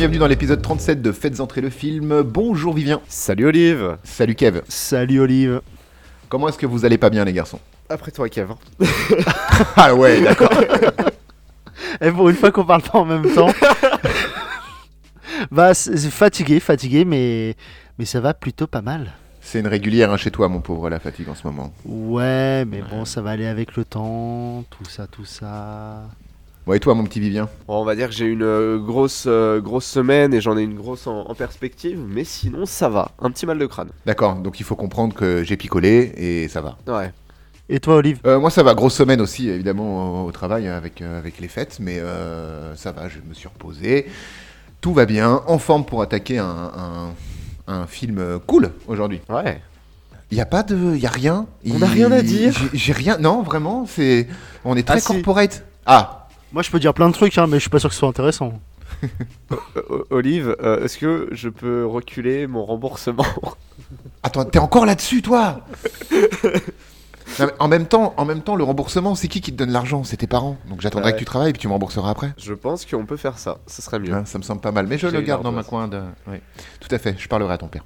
bienvenue dans l'épisode 37 de Faites entrer le film. Bonjour Vivien. Salut Olive Salut Kev. Salut Olive. Comment est-ce que vous allez pas bien les garçons? Après toi Kev. Ah ouais, d'accord. Et pour une fois qu'on parle pas en même temps. bah, c'est c'est fatigué, fatigué, mais, mais ça va plutôt pas mal. C'est une régulière hein, chez toi mon pauvre la fatigue en ce moment. Ouais, mais bon, ça va aller avec le temps, tout ça, tout ça. Bon et toi mon petit Vivien? Bon, on va dire que j'ai une euh, grosse, euh, grosse semaine et j'en ai une grosse en, en perspective, mais sinon ça va. Un petit mal de crâne. D'accord, donc il faut comprendre que j'ai picolé et ça va. Ouais. Et toi, Olive? Euh, moi ça va, grosse semaine aussi évidemment au, au travail avec, euh, avec les fêtes, mais euh, ça va, je me suis reposé. Tout va bien, en forme pour attaquer un, un, un film cool aujourd'hui. Ouais. Il y a pas de, il y a rien. On n'a rien à dire. J'ai rien, non vraiment, c'est, on est très Ah, si. corporate. Ah, Moi, je peux dire plein de trucs, hein, mais je suis pas sûr que ce soit intéressant. Olive, euh, est-ce que je peux reculer mon remboursement attends, t'es encore là-dessus toi Non, mais en même temps, en même temps, le remboursement, c'est qui qui te donne l'argent? C'est tes parents. Donc j'attendrai Ouais. que tu travailles puis tu me rembourseras après. Je pense qu'on peut faire ça, ce serait mieux. Hein, ça me semble pas mal, mais je J'ai le une garde dans ma ardoise. coin de. Oui, tout à fait. Je parlerai à ton père.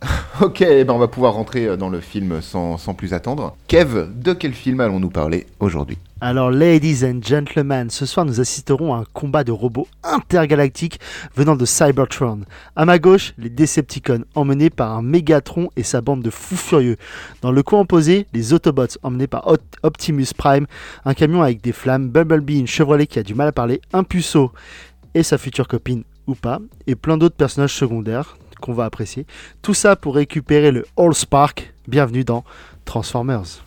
ok, eh ben on va pouvoir rentrer euh, dans le film sans, sans plus attendre. Kev, de quel film allons-nous parler aujourd'hui? Alors, ladies and gentlemen, ce soir, nous assisterons à un combat de robots intergalactiques venant de Cybertron. À ma gauche, les Decepticons, emmenés par un Megatron et sa bande de fous furieux. Dans le coin opposé, les Autobots, emmenés par Optimus Prime, un camion avec des flammes, Bumblebee, une Chevrolet qui a du mal à parler, un puceau et sa future copine ou pas, et plein d'autres personnages secondaires qu'on va apprécier. Tout ça pour récupérer le All Spark. Bienvenue dans Transformers.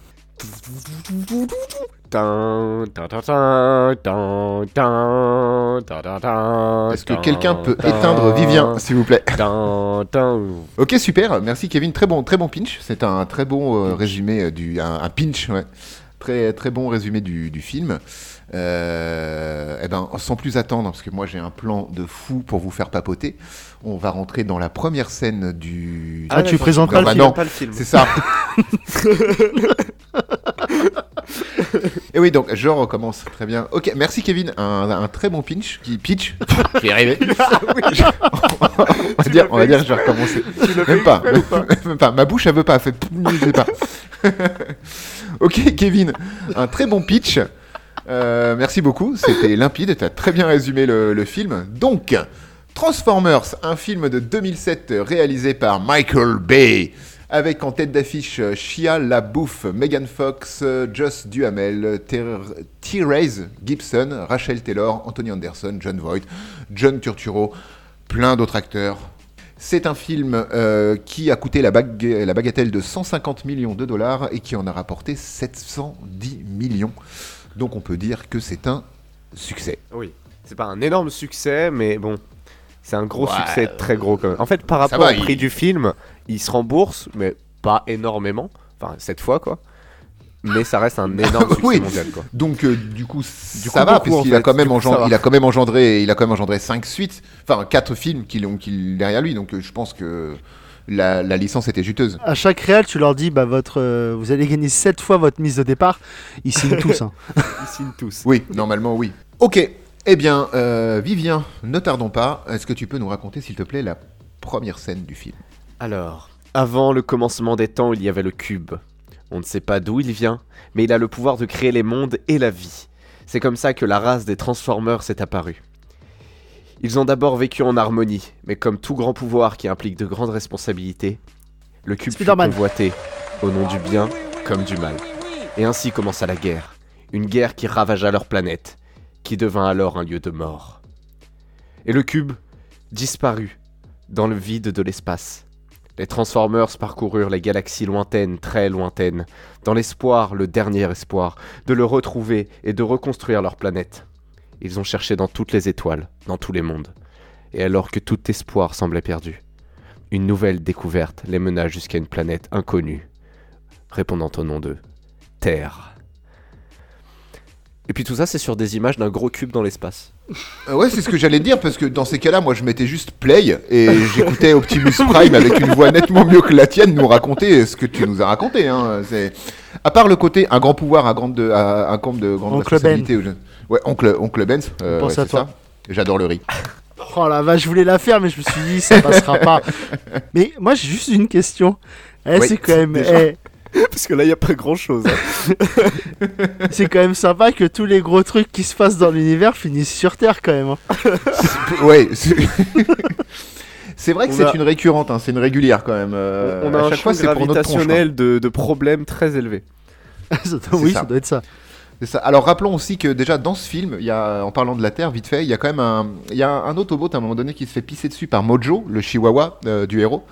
Est-ce que quelqu'un peut éteindre Vivien, s'il vous plaît? Ok, super, merci Kevin, très bon, très bon pinch, c'est un très bon euh, résumé euh, du... Un, pinch. Très, très bon résumé du film. Euh, eh ben, sans plus attendre, parce que moi j'ai un plan de fou pour vous faire papoter. On va rentrer dans la première scène du. Ah, tu d'accord. présentes pas le Ah, film. pas le film. C'est ça. Et oui, donc je recommence. Très bien. Ok, merci Kevin. Un, un très bon pinch qui pitch. Qui est arrivé. on va dire, on va dire, que je vais recommencer. Même pas, même pas. Ma bouche, elle veut pas. Elle fait, je sais pas. ok, Kevin, un très bon pitch. Euh, merci beaucoup. C'était limpide. Tu as très bien résumé le, film. Donc, Transformers, un film de 2007 réalisé par Michael Bay. Avec en tête d'affiche euh, Shia LaBeouf, Megan Fox, euh, Joss Duhamel, Therese Gibson, Rachel Taylor, Anthony Anderson, John Voight, John Turturro, plein d'autres acteurs. C'est un film qui a coûté la bagatelle de 150 millions de dollars et qui en a rapporté 710 millions. Donc on peut dire que c'est un succès. Oui. C'est pas un énorme succès, mais bon. C'est un gros Ouais, succès, très gros quand même. En fait, par rapport va, au il- prix du film, il se rembourse, mais pas énormément. Enfin, cette fois, quoi. Mais ça reste un énorme succès Oui. mondial, quoi. Donc euh, du coup Du ça coup, va puisqu'il en a quand même il a quand même engendré il a quand même engendré 5 suites, enfin 4 films qu'il ont qu'il derrière lui donc euh, je pense que la, la licence était juteuse. À chaque réal, tu leur dis bah, votre, euh, vous allez gagner 7 fois votre mise de départ. Ils signent tous. hein. Ils signent tous. Oui, normalement oui. OK. Eh bien euh, Vivien, ne tardons pas, est-ce que tu peux nous raconter s'il te plaît la première scène du film? Alors, avant le commencement des temps, il y avait le cube. On ne sait pas d'où il vient, mais il a le pouvoir de créer les mondes et la vie. C'est comme ça que la race des Transformers est apparue. Ils ont d'abord vécu en harmonie, mais comme tout grand pouvoir qui implique de grandes responsabilités, le cube fut convoité au nom du bien comme du mal. Et ainsi commença la guerre, une guerre qui ravagea leur planète, qui devint alors un lieu de mort. Et le cube disparut dans le vide de l'espace. Les Transformers parcoururent les galaxies lointaines, très lointaines, dans l'espoir, le dernier espoir, de le retrouver et de reconstruire leur planète. Ils ont cherché dans toutes les étoiles, dans tous les mondes. Et alors que tout espoir semblait perdu, une nouvelle découverte les mena jusqu'à une planète inconnue, répondant au nom de Terre. Et puis tout ça, c'est sur des images d'un gros cube dans l'espace. Euh, ouais, c'est ce que j'allais dire parce que dans ces cas-là, moi je mettais juste play et j'écoutais Optimus Prime avec une voix nettement mieux que la tienne nous raconter ce que tu nous as raconté. Hein. À part le côté un grand pouvoir, un grande de, un de grande Oncle responsabilité. Ouais, oncle oncle Benz. euh, On pense ouais, à c'est toi. ça. J'adore le riz. Oh la vache, je voulais la faire, mais je me suis dit, ça passera pas. Mais moi, j'ai juste une question. Eh, Oui, c'est quand même, déjà. eh, Parce que là, il n'y a pas grand chose. c'est quand même sympa que tous les gros trucs qui se passent dans l'univers finissent sur Terre quand même. hein. ouais. c'est- C'est vrai que On c'est a- une récurrente, hein, c'est une régulière quand même. euh, on a à un chaque fois, c'est pour notre tronche, gravitationnel de, de problèmes très élevé. Ça doit- oui, ça. ça doit être ça. Alors rappelons aussi que déjà dans ce film, il y en parlant de la Terre, vite fait, il y a quand même un, il y a un Autobot à un moment donné qui se fait pisser dessus par Mojo, le chihuahua euh, du héros,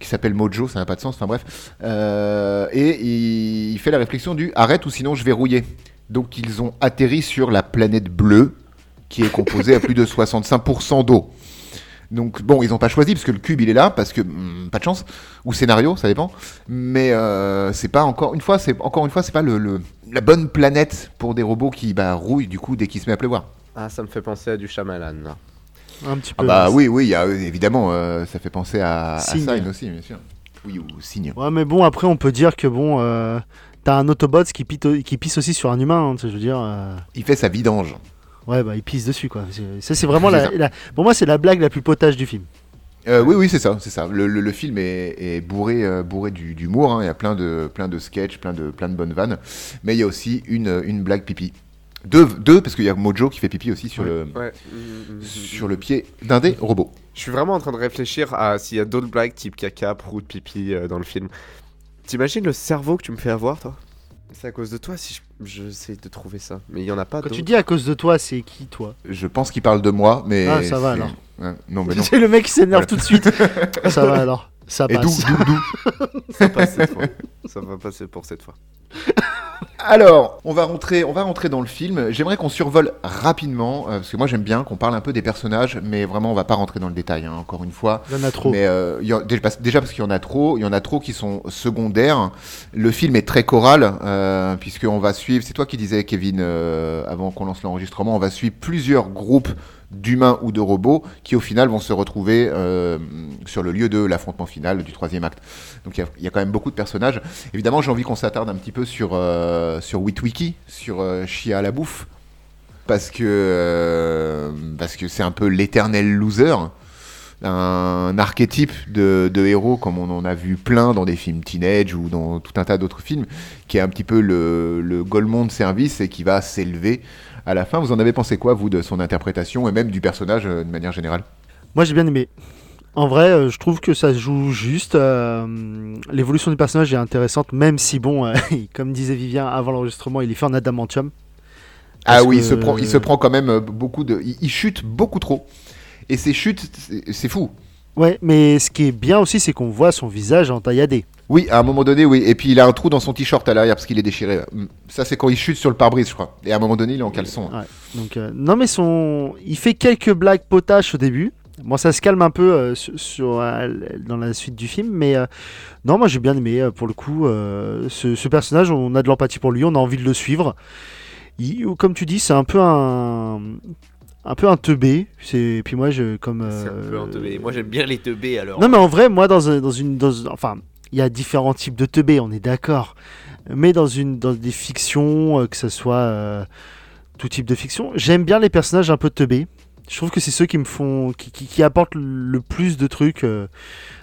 qui s'appelle Mojo, ça n'a pas de sens, enfin bref. Euh, et il, il fait la réflexion du arrête ou sinon je vais rouiller. Donc ils ont atterri sur la planète bleue, qui est composée à plus de 65% d'eau. Donc bon, ils n'ont pas choisi parce que le cube il est là parce que hmm, pas de chance ou scénario, ça dépend. Mais euh, c'est pas encore une fois, c'est encore une fois, c'est pas le, le- la bonne planète pour des robots qui bah, rouillent du coup dès qu'il se met à pleuvoir. Ah, ça me fait penser à du Shyamalan, là. Un petit Ah peu. bah mais- oui, oui, il y a, euh, évidemment, euh, ça fait penser à, à Signe. Sign aussi, bien sûr. Oui, ou Signe. Ouais, mais bon, après, on peut dire que bon, euh, t'as un Autobot qui, pite- qui pisse aussi sur un humain. hein, tu sais, je veux dire, euh, Il fait sa vidange. Ouais, bah, il pisse dessus, quoi. C'est- Ça, c'est vraiment la, ça. la- Pour moi, c'est la blague la plus potage du film. Euh, oui, oui, c'est ça, c'est ça. Le, le- le film est, est bourré, euh, bourré du- d'humour. hein. Il y a plein de, plein de sketchs, plein de, plein de bonnes vannes. Mais il y a aussi une, une blague pipi. Deux, deux parce qu'il y a Mojo qui fait pipi aussi sur, le, Ouais. sur le pied d'un des robots. Je suis vraiment en train de réfléchir à s'il y a d'autres blagues type caca, prout, pipi euh, dans le film. T'imagines le cerveau que tu me fais avoir, toi? C'est à cause de toi si je j'essaie de trouver ça. Mais il y en a pas Quand tu dis à cause de toi, c'est qui, toi? Je pense qu'il parle de moi, mais. Ah, ça va, alors. Ouais, non, mais non. C'est le mec qui s'énerve tout de suite. ça va alors. Ça Et d'où, passe. d'où, d'où? Ça passe cette fois. Ça va passer pour cette fois. Alors, on va rentrer, on va rentrer dans le film. J'aimerais qu'on survole rapidement, euh, parce que moi j'aime bien qu'on parle un peu des personnages, mais vraiment on va pas rentrer dans le détail, hein, encore une fois. Il y en a trop. Mais euh, il y a- déjà parce- déjà parce qu'il y en a trop, il y en a trop qui sont secondaires. Le film est très choral, euh, puisqu'on va suivre, c'est toi qui disais Kevin, euh, avant qu'on lance l'enregistrement, on va suivre plusieurs groupes d'humains ou de robots qui au final vont se retrouver euh, sur le lieu de l'affrontement final du troisième acte. Donc il y a- quand même beaucoup de personnages. Évidemment j'ai envie qu'on s'attarde un petit peu sur, euh, sur Witwiki, sur euh, Chia la bouffe, parce que euh, parce que c'est un peu l'éternel loser un archétype de, héros comme on en a vu plein dans des films teenage ou dans tout un tas d'autres films, qui est un petit peu le, le Golemont de service et qui va s'élever à la fin. Vous en avez pensé quoi, vous, de son interprétation et même du personnage euh, de manière générale? Moi, j'ai bien aimé. En vrai, euh, je trouve que ça se joue juste. euh, L'évolution du personnage est intéressante, même si, bon, euh, comme disait Vivien avant l'enregistrement, il est fait en adamantium. Ah oui, que- il, se prend, il se prend quand même beaucoup de... Il, il chute beaucoup trop. Et ces chutes, c'est- c'est fou. Ouais, mais ce qui est bien aussi, c'est qu'on voit son visage entailladé. Oui, à un moment donné, oui. Et puis il a un trou dans son t-shirt à l'arrière parce qu'il est déchiré. Mm. Ça, c'est quand il chute sur le pare-brise, je crois. Et à un moment donné, il est en caleçon. hein. Ouais. Donc, euh, non, mais son... il fait quelques blagues potaches au début. Bon, ça se calme un peu euh, sur, sur, euh, dans la suite du film, mais euh, non, moi j'ai bien aimé euh, pour le coup. euh, ce, ce personnage, on a de l'empathie pour lui, on a envie de le suivre. Il- comme tu dis, c'est un peu un, un peu un teubé. C'est puis moi, je comme. C'est un peu un teubé. Moi j'aime bien les teubés alors. Non, mais en vrai, moi, dans, un- dans une. Dans, enfin, il y a différents types de teubés, on est d'accord. Mais dans, une, dans des fictions, euh, que ce soit euh, tout type de fiction, j'aime bien les personnages un peu teubés. Je trouve que c'est ceux qui me font. qui, qui, qui apportent le plus de trucs euh,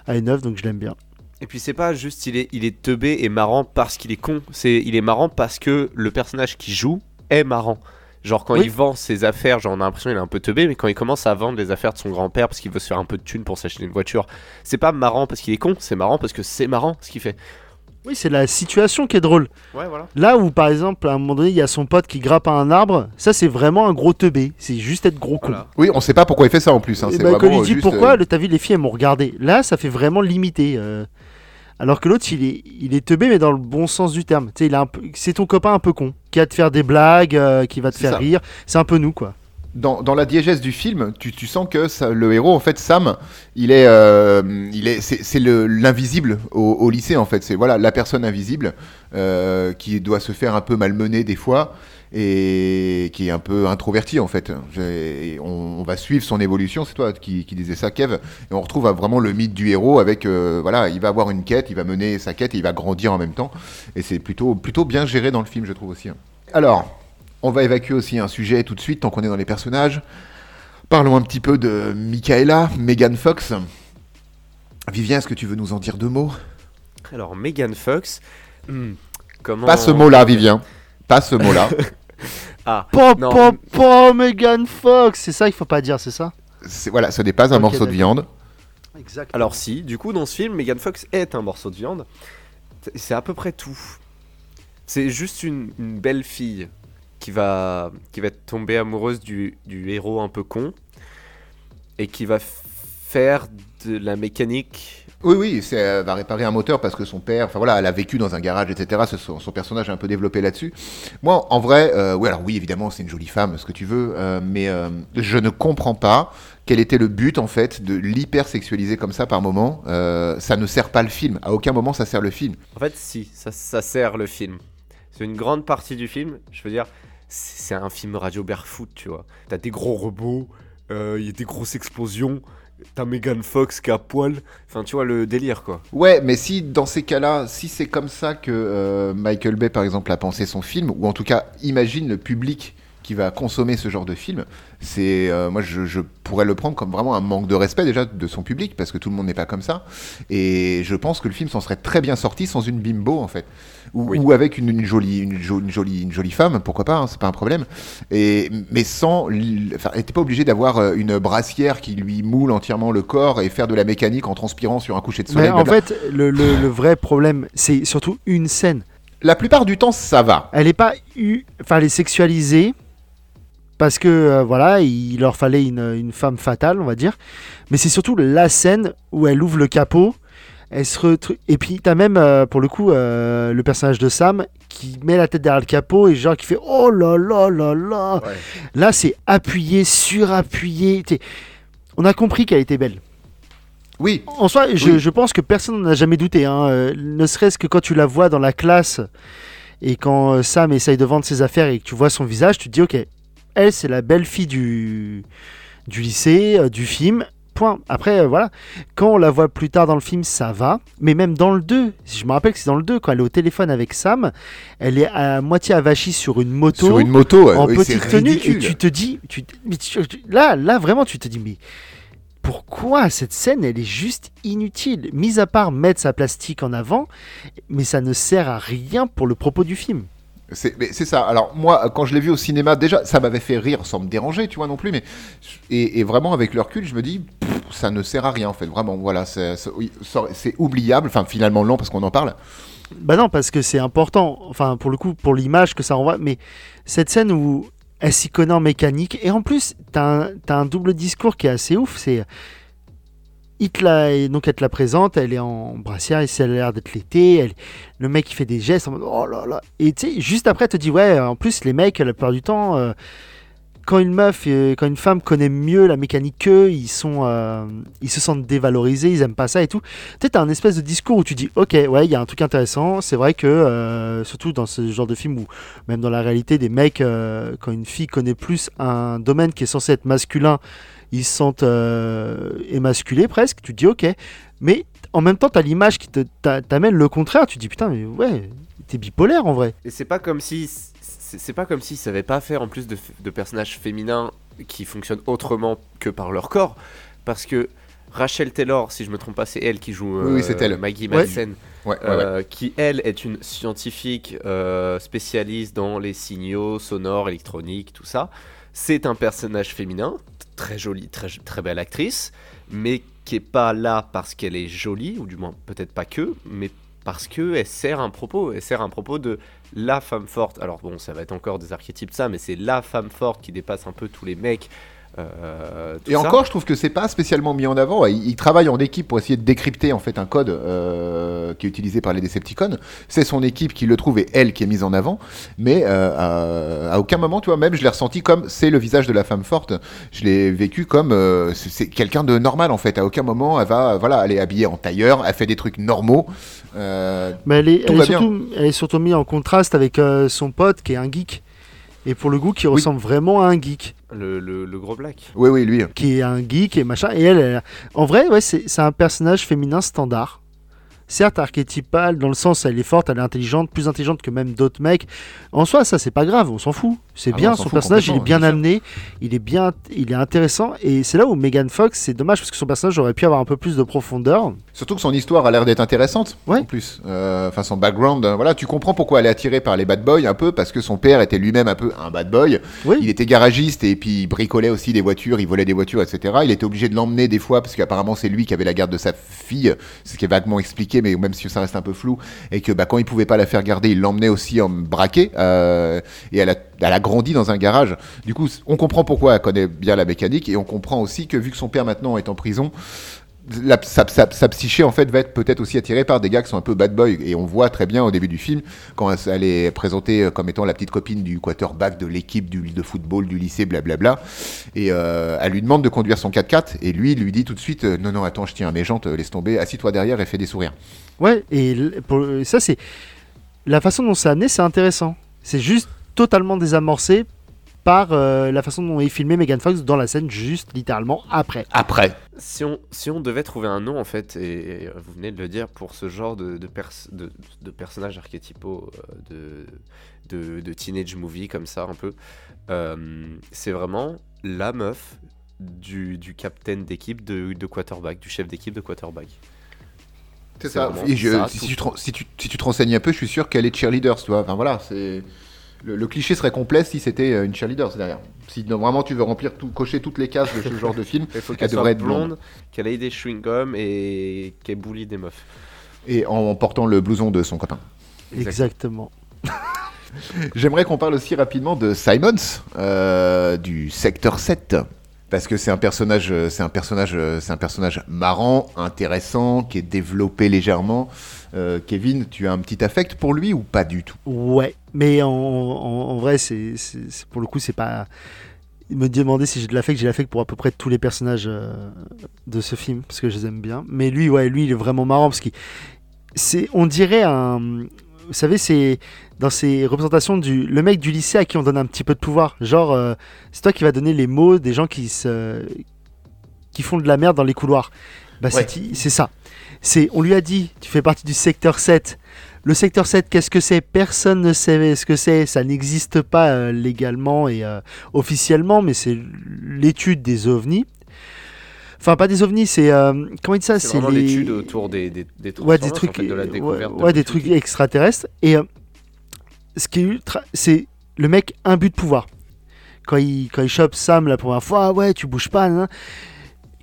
à une œuvre, donc je l'aime bien. Et puis c'est pas juste il est, il est teubé et marrant parce qu'il est con. C'est il est marrant parce que le personnage qui joue est marrant. Genre quand Oui. il vend ses affaires, genre on a l'impression qu'il est un peu teubé, mais quand il commence à vendre les affaires de son grand-père parce qu'il veut se faire un peu de thunes pour s'acheter une voiture, c'est pas marrant parce qu'il est con, c'est marrant parce que c'est marrant ce qu'il fait. Oui, c'est la situation qui est drôle. Ouais, voilà. Là où, par exemple, à un moment donné, il y a son pote qui grappe à un arbre, ça, c'est vraiment un gros teubé. C'est juste être gros con. Voilà. Oui, on sait pas pourquoi il fait ça en plus. Hein. Et C'est bah, quand il dit juste, pourquoi, euh, le- t'as vu, les filles elles m'ont regardé? Là, ça fait vraiment limité. euh. Alors que l'autre, il est, il est teubé, mais dans le bon sens du terme. Tu sais, il a un peu- c'est ton copain un peu con, qui va te faire des blagues, euh, qui va te faire ça. rire. C'est un peu nous, quoi. dans, dans la diégèse du film, tu, tu sens que ça- le héros, en fait, Sam, il est, euh, il est, c'est, c'est le, l'invisible au, au lycée, en fait. C'est voilà la personne invisible euh, qui doit se faire un peu malmener des fois et qui est un peu introverti, en fait. On, on va suivre son évolution. C'est toi qui, qui disais ça, Kev. Et on retrouve vraiment le mythe du héros avec, euh, voilà, il va avoir une quête, il va mener sa quête et il va grandir en même temps. Et c'est plutôt, plutôt bien géré dans le film, je trouve aussi. hein. Alors. On va évacuer aussi un sujet tout de suite, tant qu'on est dans les personnages. Parlons un petit peu de Michaela, Megan Fox. Vivien, est-ce que tu veux nous en dire deux mots? Alors, Megan Fox. hmm, comment... Pas ce mot-là, Vivien. Pas ce mot-là. Ah, Pop, non, pop, pop, Megan Fox C'est ça qu'il faut pas dire, c'est ça voilà, ce n'est pas un morceau de viande. Exact. Alors si, du coup dans ce film, Megan Fox est un morceau de viande. C'est- à peu près tout. C'est juste une, une belle fille qui va, qui va tomber amoureuse du, du héros un peu con et qui va faire de la mécanique. Oui, oui, elle va réparer un moteur parce que son père, enfin voilà, elle a vécu dans un garage, etc. Son, son personnage est un peu développé là-dessus. Moi, en vrai, euh, oui, alors oui, évidemment, c'est une jolie femme, ce que tu veux, euh, mais euh, je ne comprends pas quel était le but, en fait, de l'hyper-sexualiser comme ça par moment. Euh, ça ne sert pas le film. À aucun moment, ça sert le film. En fait, si, ça, ça sert le film. C'est une grande partie du film. Je veux dire, c'est un film radio barefoot, tu vois. T'as des gros robots, euh, il y a des grosses explosions. T'as Megan Fox qui à poil. Enfin, tu vois le délire, quoi. Ouais, mais si dans ces cas-là, si c'est comme ça que euh, Michael Bay, par exemple, a pensé son film, ou en tout cas, imagine le public qui va consommer ce genre de film, c'est euh, moi je, je pourrais le prendre comme vraiment un manque de respect déjà de son public parce que tout le monde n'est pas comme ça et je pense que le film s'en serait très bien sorti sans une bimbo en fait ou, Oui. ou avec une, une jolie une, jo- une jolie une jolie femme pourquoi pas hein, c'est pas un problème et mais sans enfin elle était pas obligé d'avoir euh, une brassière qui lui moule entièrement le corps et faire de la mécanique en transpirant sur un coucher de soleil Mais en fait, le, le- le vrai problème, c'est surtout une scène. La plupart du temps, ça va. Elle est pas eu, enfin, elle est sexualisée parce que euh, voilà, il leur fallait une, une femme fatale, on va dire. Mais c'est surtout la scène où elle ouvre le capot. Elle se retru- Et puis t'as même euh, pour le coup euh, le personnage de Sam qui met la tête derrière le capot et genre qui fait oh là là là là. Là c'est appuyé, surappuyé. T'sais, On a compris qu'elle était belle. Oui, En soi, je, Oui. je pense que personne n'en a jamais douté. hein. Ne serait-ce que quand tu la vois dans la classe et quand Sam essaye de vendre ses affaires et que tu vois son visage, tu te dis ok, elle c'est la belle fille du, du lycée, euh, du film. Point. Après, euh, voilà. Quand on la voit plus tard dans le film, ça va. Mais même dans le 2, si je me rappelle que c'est dans le 2, quand elle est au téléphone avec Sam, elle est à moitié avachie sur une moto sur une moto, en petite tenue ridicule. et tu te dis tu, mais tu- tu- là là vraiment tu te dis mais pourquoi cette scène elle est juste inutile? Mis à part mettre sa plastique en avant mais ça ne sert à rien pour le propos du film C'est ça. Alors moi, quand je l'ai vu au cinéma, déjà, ça m'avait fait rire sans me déranger, tu vois non plus. Mais et, vraiment avec le recul, je me dis, ça ne sert à rien en fait. Vraiment, voilà, c'est oubliable. Enfin, finalement non parce qu'on en parle. bah non parce que c'est important enfin pour le coup pour l'image que ça renvoie mais cette scène où elle s'y connaît en mécanique et en plus t'as un, un double discours qui est assez ouf c'est donc elle te la présente, elle est en brassière, et ça a l'air d'être l'été, elle- le mec il fait des gestes en mode oh là là, et tu sais, juste après elle te dit ouais, en plus les mecs la plupart du temps, euh, quand une meuf, euh, quand une femme connaît mieux la mécanique qu'eux, ils sont, euh, ils se sentent dévalorisés, ils aiment pas ça et tout. Tu sais, t'as un espèce de discours où tu dis ok, ouais, il y a un truc intéressant, c'est vrai que, surtout dans ce genre de film ou même dans la réalité, des mecs, quand une fille connaît plus un domaine qui est censé être masculin, ils se sentent euh, émasculés presque, tu te dis ok, mais en même temps, t'as l'image qui t'amène le contraire, tu te dis putain, mais ouais, t'es bipolaire en vrai. Et c'est pas comme si c'est pas comme s'ils savaient pas faire en plus de, personnages féminins qui fonctionnent autrement que par leur corps, parce que Rachel Taylor, si je me trompe pas, c'est elle qui joue Oui, oui, euh, c'est elle. Maggie. Madsen, Ouais, ouais, ouais. euh, qui elle est une scientifique euh, spécialiste dans les signaux sonores, électroniques, tout ça. C'est un personnage féminin, très jolie, très, belle actrice, mais qui est pas là parce qu'elle est jolie, ou du moins peut-être pas que, mais parce que elle sert un propos, elle sert un propos de la femme forte. Alors bon, ça va être encore des archétypes ça, mais c'est la femme forte qui dépasse un peu tous les mecs. Euh, Et ça. encore, je trouve que c'est pas spécialement mis en avant. Ils, ils travaillent en équipe pour essayer de décrypter en fait un code euh, qui est utilisé par les Decepticons. C'est son équipe qui le trouve et elle qui est mise en avant. Mais euh, à, à aucun moment, tu vois, même je l'ai ressenti comme c'est le visage de la femme forte. Je l'ai vécu comme euh, c'est c'est quelqu'un de normal en fait. À aucun moment, elle va, voilà, elle est habillée en tailleur, elle fait des trucs normaux. Euh, Mais elle est, elle surtout, elle est surtout mise en contraste avec euh, son pote qui est un geek. Et pour le coup, qui ressemble vraiment à un geek. Le, le- le gros black. oui, oui, lui. Qui est un geek et machin. Et elle, elle- en vrai, ouais, c'est c'est un personnage féminin standard. Certes archétypale dans le sens elle est forte, elle est intelligente, plus intelligente que même d'autres mecs. En soi, ça c'est pas grave, on s'en fout. C'est Ah bien, non, son personnage il est complètement, bien amené, il est bien, il est intéressant et c'est là où Megan Fox, c'est dommage parce que son personnage aurait pu avoir un peu plus de profondeur. Surtout que son histoire a l'air d'être intéressante. Ouais. En plus, Euh, enfin son background, euh, voilà, tu comprends pourquoi elle est attirée par les bad boys un peu parce que son père était lui-même un peu un bad boy. Oui. Il était garagiste et puis il bricolait aussi des voitures, il volait des voitures, etc. Il était obligé de l'emmener des fois parce qu'apparemment c'est lui qui avait la garde de sa fille, c'est ce qui est vaguement expliqué, mais même si ça reste un peu flou, et que bah, quand il pouvait pas la faire garder, il l'emmenait aussi en braqué. euh, et elle a, elle a grandi dans un garage. Du coup, on comprend pourquoi elle connaît bien la mécanique et on comprend aussi que vu que son père maintenant est en prison, la- sa, sa- psyché en fait va être peut-être aussi attirée par des gars qui sont un peu bad boy. Et on voit très bien au début du film quand elle, est présentée euh, comme étant la petite copine du quarterback de l'équipe du, de football du lycée blablabla. Et euh, elle lui demande de conduire son 4x4 et lui lui dit tout de suite euh, non non attends je tiens à mes jantes laisse tomber assis-toi derrière et fais des sourires Ouais, et pour, ça c'est la façon dont c'est amené, c'est intéressant. C'est juste totalement désamorcé par euh, la façon dont est filmé Megan Fox dans la scène juste littéralement après. après Si on, si on devait trouver un nom, en fait, et, et vous venez de le dire, pour ce genre de, de, pers- de, de personnages archétypaux euh, de, de, de teenage movie comme ça, un peu, euh, c'est vraiment la meuf du, du capitaine d'équipe de, de quarterback, du chef d'équipe de quarterback. c'est ça, vraiment Et je- ça, si, tu si, tu, si tu te renseignes un peu je suis sûr qu'elle est cheerleader tu vois enfin voilà c'est le, le cliché serait complet si c'était euh, une cheerleader c'est derrière si non, vraiment tu veux remplir tout cocher toutes les cases de ce genre de film Il faut Elle qu'elle devrait soit être blonde. blonde, qu'elle ait des chewing-gums et qu'elle bully des meufs. et en portant le blouson de son copain. Exactement. J'aimerais qu'on parle aussi rapidement de Simons euh, du secteur 7 parce que c'est un personnage euh, c'est un personnage c'est un personnage marrant, intéressant qui est développé légèrement. Euh, Kevin, tu as un petit affect pour lui ou pas du tout? Ouais, mais en, en- en vrai, c'est pour le coup, c'est pas. Me demander si j'ai de l'affect, j'ai l'affect pour à peu près tous les personnages euh, de ce film parce que je les aime bien. Mais lui, ouais, lui, il est vraiment marrant parce qu'il, c'est, on dirait un, vous savez, c'est dans ces représentations du, le mec du lycée à qui on donne un petit peu de pouvoir. Genre, euh, c'est toi qui va donner les mots des gens qui se, qui font de la merde dans les couloirs. Bah, Ouais. c'est ça. C'est, on lui a dit, tu fais partie du secteur 7. Le secteur 7, qu'est-ce que c'est? Personne ne sait ce que c'est. Ça n'existe pas euh, légalement et euh, officiellement, mais c'est l'étude des ovnis. Enfin, pas des ovnis, c'est. euh, comment il dit ça? C'est vraiment les- l'étude autour des, des, des Ouais, des trucs, en fait, de la ouais, découverte. de ouais, des trucs extraterrestres. Et euh, ce qui est ultra, c'est le mec imbu de pouvoir. Quand il, quand il chope Sam la première fois, ah ouais, tu bouges pas. nan, nan.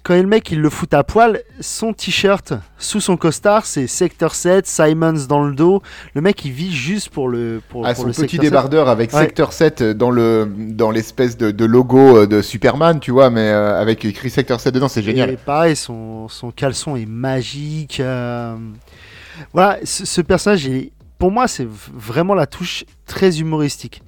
Quand le mec il le fout à poil, son t-shirt sous son costard, c'est Sector 7, Simons dans le dos. Le mec il vit juste pour le pour, Ah, pour son le petit Sector 7. débardeur avec Ouais. Secteur 7 dans le dans l'espèce de, de logo euh, de Superman, tu vois, mais euh, avec écrit Secteur 7 dedans, c'est génial. Et pareil, son, son caleçon est magique. euh, Voilà, ce, ce personnage, pour moi, c'est vraiment la touche très humoristique.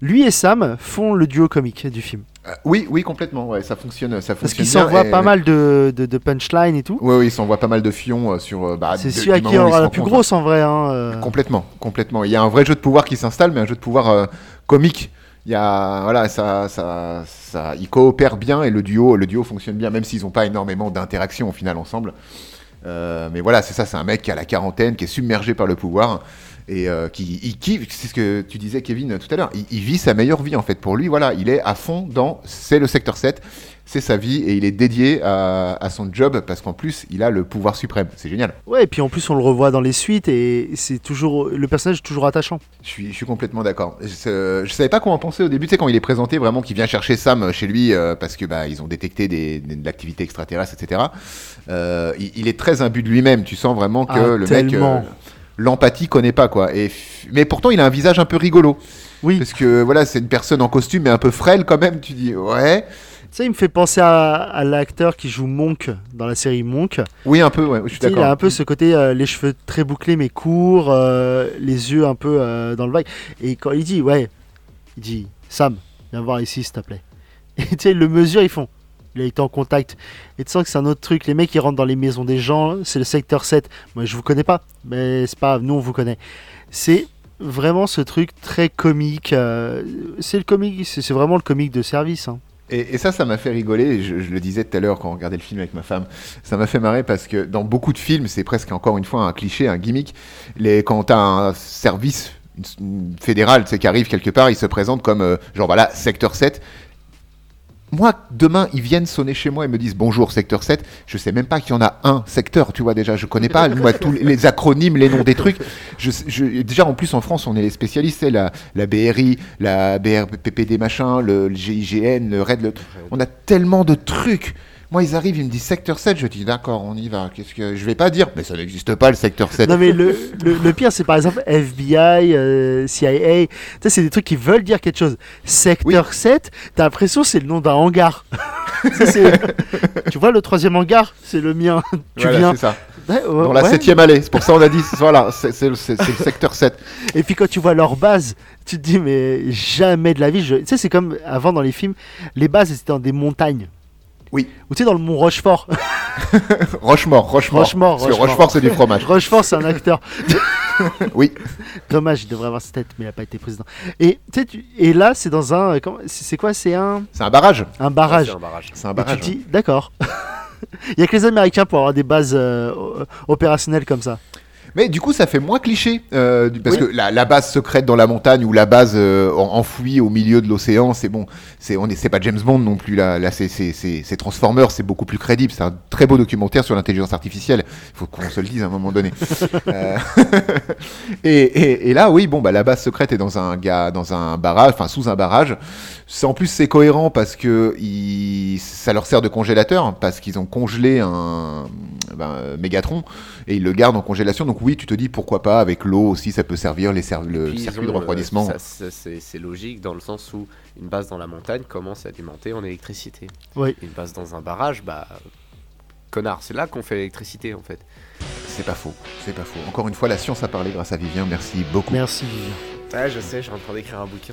Lui et Sam font le duo comique du film. Euh, oui, oui, complètement, ouais, ça fonctionne, ça Parce fonctionne qu'il bien, s'envoie et- pas mal de, de, de punchlines et tout. Oui, oui, il s'envoie pas mal de fions euh, sur. euh, bah, c'est celui à qui il aura la plus grosse en vrai. hein, euh. Complètement, complètement. Il y a un vrai jeu de pouvoir qui s'installe, mais un jeu de pouvoir comique. Il y a, voilà, ça, ça, ça, ils coopèrent bien et le duo, le duo fonctionne bien, même s'ils n'ont pas énormément d'interactions au final ensemble. Mais voilà, c'est ça, c'est un mec qui a la quarantaine, qui est submergé par le pouvoir et euh, qui, il kiffe. C'est ce que tu disais, Kevin, tout à l'heure. Il, il vit sa meilleure vie en fait. Pour lui, voilà, il est à fond dans, c'est le secteur 7, c'est sa vie et il est dédié à, à son job parce qu'en plus, il a le pouvoir suprême. C'est génial. Ouais, et puis en plus on le revoit dans les suites et c'est toujours le personnage est toujours attachant. Je suis, je suis complètement d'accord. Je, je savais pas comment penser au début, tu sais, quand il est présenté vraiment qu'il vient chercher Sam chez lui euh, parce que bah, ils ont détecté des, des- de l'activité extraterrestre, etc. Euh, il, il est très imbu de lui-même. Tu sens vraiment que Ah, le mec, tellement. euh, l'empathie connaît pas quoi. Et mais pourtant, il a un visage un peu rigolo Oui, parce que voilà, c'est une personne en costume mais un peu frêle quand même. Tu dis ouais, tu sais, il me fait penser à, à l'acteur qui joue Monk dans la série Monk. oui un peu, ouais, je suis sais, il a d'accord. un peu ce côté, euh, les cheveux très bouclés mais courts, euh, les yeux un peu euh, dans le vague. Et quand il dit, ouais, il dit, Sam, viens voir ici s'il te plaît. Et tu sais, le mesure, ils font. Il a été en contact. Et tu sens que c'est un autre truc. Les mecs, ils rentrent dans les maisons des gens. C'est le secteur 7. Moi, je vous connais pas. Mais c'est pas nous, on vous connaît. C'est vraiment ce truc très comique. euh, c'est le comique, c'est c'est vraiment le comique de service. hein. Et, ça, ça m'a fait rigoler. Je, le disais tout à l'heure quand on regardait le film avec ma femme. Ça m'a fait marrer parce que dans beaucoup de films, c'est presque encore une fois un cliché, un gimmick. Les, quand t'as un service fédéral, sais, qui arrive quelque part, il se présente comme euh, genre voilà, secteur 7. Moi, demain, ils viennent sonner chez moi et me disent bonjour, secteur 7. Je sais même pas qu'il y en a un secteur, tu vois, déjà. Je connais pas, tous les- acronymes, les noms des trucs. Déjà, en plus, en France, on est les spécialistes, c'est la, la BRI, la BRPPD machin, le, GIGN, le le- On a tellement de trucs. Moi, ils arrivent, ils me disent secteur 7. Je dis d'accord, on y va. Qu'est-ce que je vais pas dire Mais ça n'existe pas, le secteur 7. Non mais le, le, le pire c'est par exemple FBI, euh, CIA, tu sais c'est des trucs qui veulent dire quelque chose. Secteur 7, t'as l'impression c'est le nom d'un hangar. Tu vois le troisième hangar, c'est le mien. tu Voilà, viens. c'est ça. Ouais, ouais, Dans la ouais. septième allée. C'est pour ça on a dit, voilà, c'est le, c'est- c'est le secteur 7. Et puis quand tu vois leur base, tu te dis mais jamais de la vie. je- Tu sais c'est comme avant dans les films, les bases étaient dans des montagnes. Oui. Ou tu sais dans le mont Rochefort. Rochemort, Rochemort. Rochemort, Parce que Rochemort. Rochefort, c'est du fromage. Rochefort c'est un acteur. Oui. Dommage, il devrait avoir sa tête, mais il a pas été président. Et tu sais, tu- et là c'est dans un, comment- c'est c'est quoi C'est un, C'est un barrage. un barrage. C'est un barrage. C'est un Et tu barrage. te dis, d'accord. Il y a que les Américains pour avoir des bases euh, opérationnelles comme ça. Mais du coup, ça fait moins cliché. euh, parce Oui. que la, la base secrète dans la montagne ou la base euh, en- enfouie au milieu de l'océan, c'est bon. C'est on est, c'est pas James Bond non plus. Là, là c'est, c'est, c'est, c'est Transformers, c'est beaucoup plus crédible. C'est un très beau documentaire sur l'intelligence artificielle. Il faut qu'on se le dise à un moment donné. Euh, et, et, et là, oui, bon, bah, la base secrète est dans un, gars, dans un barrage, enfin sous un barrage. C'est, en plus, c'est cohérent parce que ça leur sert de congélateur, parce qu'ils ont congelé un ben, Mégatron et ils le gardent en congélation. Donc oui, tu te dis pourquoi pas avec l'eau aussi, ça peut servir les cer- le circuit ont, de refroidissement. C'est c'est logique dans le sens où une base dans la montagne commence à alimenter en électricité. Oui. Une base dans un barrage, bah. Connard, c'est là qu'on fait l'électricité en fait. C'est pas faux, c'est pas faux. Encore une fois, la science a parlé grâce à Vivien. Merci beaucoup. Merci Vivien. Ouais, je sais, je suis en train d'écrire un bouquin.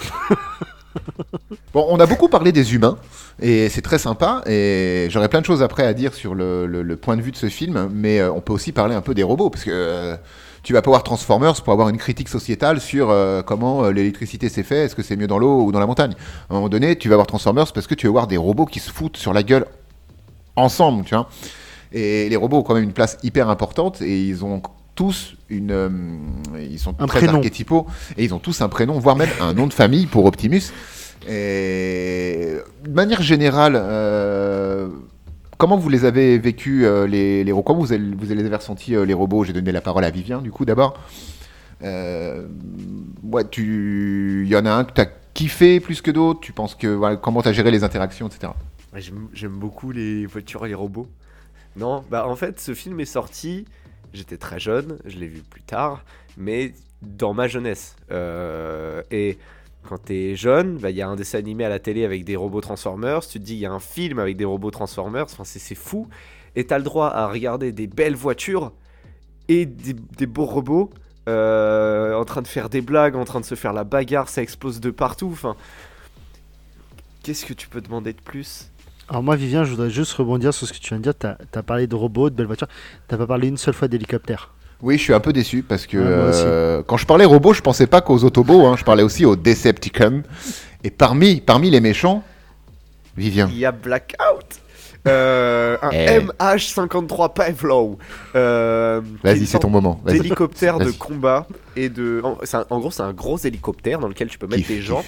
Bon, on a beaucoup parlé des humains et c'est très sympa. Et j'aurais plein de choses après à dire sur le, point de vue de ce film, mais euh, on peut aussi parler un peu des robots parce que euh, tu vas pas voir Transformers pour avoir une critique sociétale sur euh, comment l'électricité s'est fait, est-ce que c'est mieux dans l'eau ou dans la montagne. À un moment donné, tu vas voir Transformers parce que tu vas voir des robots qui se foutent sur la gueule ensemble, tu vois. Et les robots ont quand même une place hyper importante et ils ont tous une, euh, ils sont Un très prénom. archétypaux et ils ont tous un prénom, voire même un nom de famille pour Optimus. Et de manière générale, euh, comment vous les avez vécus euh, les, les robots Comment vous, avez- vous les avez ressentis euh, les robots? J'ai donné la parole à Vivien du coup d'abord. Euh, ouais, tu, il y en a un que tu as kiffé plus que d'autres? Tu penses que voilà, comment tu as géré les interactions, etc. J'aime beaucoup les voitures et les robots. Non, bah en fait, ce film est sorti. J'étais très jeune, je l'ai vu plus tard, mais dans ma jeunesse. Euh, et quand t'es jeune, bah, il y a un dessin animé à la télé avec des robots Transformers. Tu te dis, il y a un film avec des robots Transformers. Enfin, c'est fou. Et t'as le droit à regarder des belles voitures et des, des beaux robots euh, en train de faire des blagues, en train de se faire la bagarre. Ça explose de partout. Enfin, qu'est-ce que tu peux demander de plus? Alors moi Vivien, je voudrais juste rebondir sur ce que tu viens de dire. T'as as parlé de robots, de belles voitures. T'as pas parlé une seule fois d'hélicoptère. Oui, je suis un peu déçu parce que Ouais, aussi. euh, quand je parlais robots, je pensais pas qu'aux Autobots, hein, je parlais aussi aux Decepticons. Et parmi, parmi les méchants, Vivien. Il y a Blackout. Euh, un Eh. MH53 Pavlov. Euh, Vas-y, c'est ton moment. D'hélicoptère de combat et de. En, c'est un- en gros, c'est un gros hélicoptère dans lequel tu peux mettre Kiff, des gens.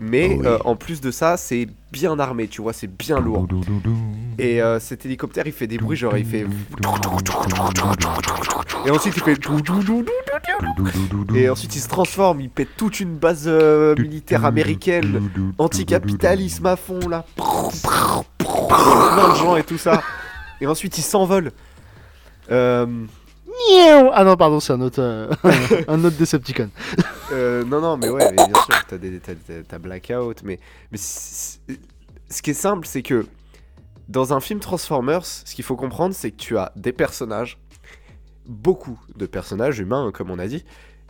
Mais Oh oui. euh, en plus de ça, c'est bien armé, tu vois, c'est bien lourd. Et euh, cet hélicoptère, il fait des bruits, genre il fait. Et ensuite, il fait. Et ensuite, il se transforme, il pète toute une base euh, militaire américaine, anticapitalisme à fond là. Plein de gens et tout ça. Et ensuite, il s'envole. Euh, Ah non, pardon, c'est un autre, euh, un autre Decepticon. Euh, non, non, mais ouais, mais bien sûr, t'as, des, t'as, t'as- Blackout, mais, mais ce qui est simple, c'est que dans un film Transformers, ce qu'il faut comprendre, c'est que tu as des personnages, beaucoup de personnages humains, comme on a dit,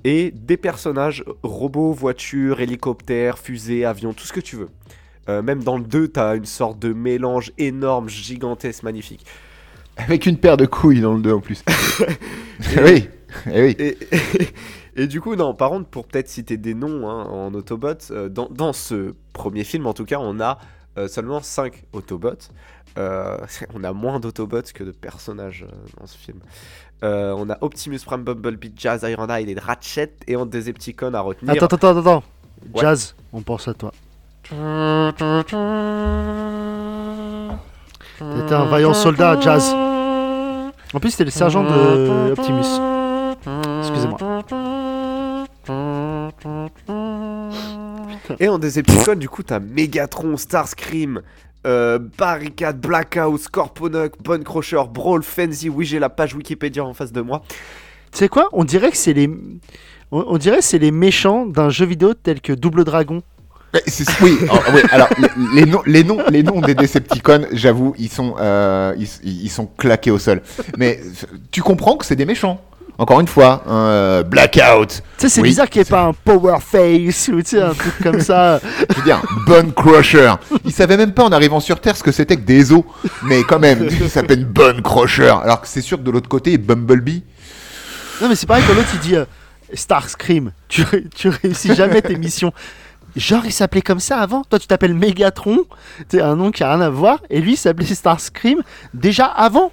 et des personnages robots, voitures, hélicoptères, fusées, avions, tout ce que tu veux. Euh, même dans le 2, t'as une sorte de mélange énorme, gigantesque, magnifique. Avec une paire de couilles dans le 2 en plus. oui, eh oui. Et, et du coup, non, par contre, pour peut-être citer des noms hein, en Autobot, euh, dans, dans ce premier film, en tout cas, on a euh, seulement 5 Autobots. Euh, on a moins d'Autobots que de personnages dans ce film. On a Optimus Prime, Bumblebee, Jazz, Ironhide et Ratchet et en Decepticon à retenir. Attends, attends, attends, attends. Ouais. Jazz, on pense à toi. T'étais un vaillant soldat, Jazz. En plus, c'était le sergent de Optimus. Excusez-moi. Et en Decepticon, du coup, t'as Megatron, Starscream, euh, Barricade, Blackout, Scorponok, Bone Crusher, Brawl, Frenzy. Oui, j'ai la page Wikipédia en face de moi. Tu sais quoi? On dirait que c'est les. On, on dirait que c'est les méchants d'un jeu vidéo tel que Double Dragon. Mais c'est- oui, alors, oui, alors, les, les noms, les, noms, les noms des Decepticons, j'avoue, ils sont, euh, ils, ils sont claqués au sol. Mais tu comprends que c'est des méchants. Encore une fois, un euh, Blackout, Tu sais, c'est Oui, bizarre qu'il n'y ait pas un Power Face ou un truc comme ça. je veux dire, Bone Crusher. Ils savaient même pas en arrivant sur Terre ce que c'était que des os. Mais quand même, ça s'appelle Bone Crusher. Alors que c'est sûr que de l'autre côté, Bumblebee. Non, mais c'est pareil quand l'autre il dit euh, Starscream. Tu, ré- tu réussis jamais tes missions. Genre, il s'appelait comme ça avant. Toi, tu t'appelles Megatron. C'est un nom qui a rien à voir. Et lui, il s'appelait Starscream déjà avant.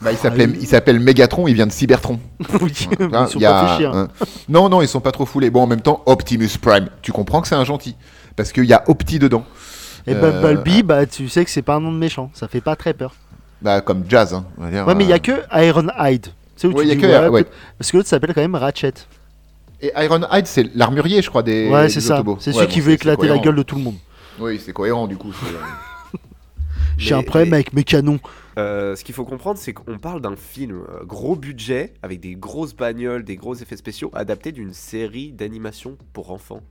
Bah, il s'appelait, il s'appelle Megatron, il vient de Cybertron. Oui, ils Hein, sont y a pas chier. hein. Non, non, ils sont pas trop foulés. Bon, en même temps, Optimus Prime. Tu comprends que c'est un gentil. Parce qu'il y a Opti dedans. Et Euh, Bumblebee, bah, tu sais que c'est pas un nom de méchant. Ça fait pas très peur. Bah, comme Jazz. Hein, on va dire, Ouais, mais il y a euh, que Ironhide. Sais où Ouais, tu y a dis, que- ouais, Parce que l'autre s'appelle quand même Ratchet. Et Ironhide, c'est l'armurier, je crois, des. ouais, c'est ça. C'est celui bon, qui veut c'est- éclater c'est la gueule de tout le monde. Oui, c'est cohérent, du coup. c'est- euh. J'ai un problème mais- avec mes canons. Euh, ce qu'il faut comprendre, c'est qu'on parle d'un film euh, gros budget, avec des grosses bagnoles, des gros effets spéciaux, adapté d'une série d'animation pour enfants.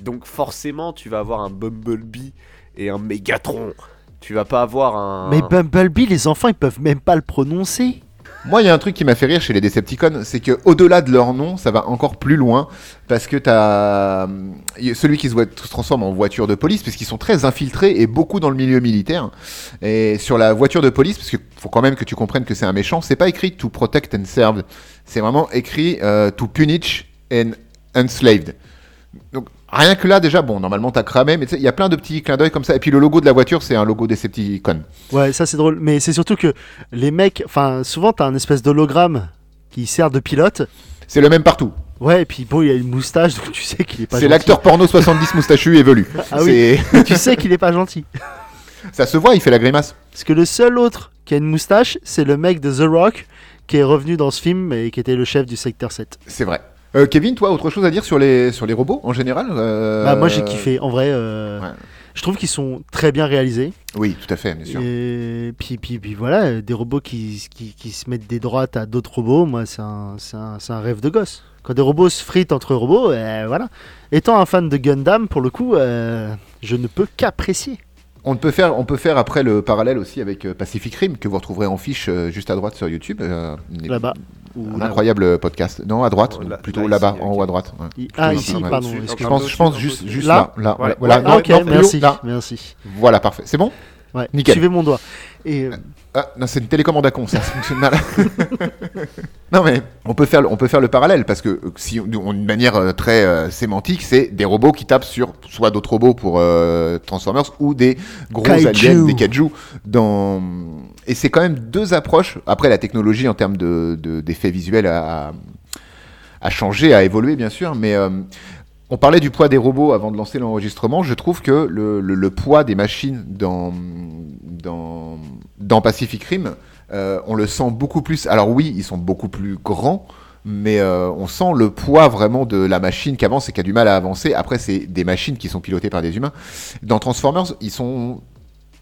Donc forcément, tu vas avoir un Bumblebee et un Megatron. Tu vas pas avoir un. Mais Bumblebee, les enfants, ils peuvent même pas le prononcer. Moi, il y a un truc qui m'a fait rire chez les Decepticons, c'est que au-delà de leur nom, ça va encore plus loin, parce que t'as a celui qui se transforme en voiture de police, parce qu'ils sont très infiltrés et beaucoup dans le milieu militaire. Et sur la voiture de police, parce qu'il faut quand même que tu comprennes que c'est un méchant, c'est pas écrit to protect and serve, c'est vraiment écrit euh, to punish and enslaved. Donc rien que là déjà, bon, normalement t'as cramé, mais il y a plein de petits clins d'œil comme ça. Et puis le logo de la voiture, c'est un logo Decepticon. Ouais, ça c'est drôle. Mais c'est surtout que les mecs, enfin, souvent t'as un espèce d'hologramme qui sert de pilote. C'est le même partout. Ouais, et puis bon, il y a une moustache, donc tu sais qu'il est pas C'est l'acteur porno 70 moustachu et velu. Ah oui. Tu sais qu'il est pas gentil. Ça se voit, il fait la grimace. Parce que le seul autre qui a une moustache, c'est le mec de The Rock qui est revenu dans ce film et qui était le chef du secteur 7. C'est vrai. Euh, Kevin, toi, autre chose à dire sur les, sur les robots en général Euh, Bah, moi j'ai kiffé. En vrai, euh, Ouais. je trouve qu'ils sont très bien réalisés. Oui, tout à fait, bien sûr. Et puis, puis, puis voilà, des robots qui, qui, qui se mettent des droites à d'autres robots, moi c'est un, un, rêve de gosse. Quand des robots se fritent entre robots, voilà. Étant un fan de Gundam, pour le coup, je ne peux qu'apprécier. On peut, faire, on peut faire après le parallèle aussi avec Pacific Rim, que vous retrouverez en fiche juste à droite sur YouTube. Là-bas. Ou Un incroyable podcast. Non, à droite, Oh, là- plutôt là, là-bas, en haut à droite. ouais. Ah, ici, ouais. pardon. Je pense, je juste, Là là. Voilà. Ah, ok. Merci. Voilà, parfait. C'est bon? Ouais, Nickel. Suivez mon doigt. Et euh, Ah, non, c'est une télécommande à con, ça fonctionne mal. non, mais on peut, faire, le- on peut faire le parallèle, parce que euh, si on, une manière euh, très euh, sémantique, c'est des robots qui tapent sur soit d'autres robots pour euh, Transformers ou des gros Kaiju. aliens, des kaiju. Dans... Et c'est quand même deux approches. Après, la technologie en termes de- de- d'effets visuels a, a changé, a évolué, bien sûr, mais. euh, on parlait du poids des robots avant de lancer l'enregistrement. Je trouve que le, poids des machines dans Pacific Rim, euh, on le sent beaucoup plus. Alors oui, ils sont beaucoup plus grands, mais euh, on sent le poids vraiment de la machine qui avance et qui a du mal à avancer. Après, c'est des machines qui sont pilotées par des humains. Dans Transformers, ils sont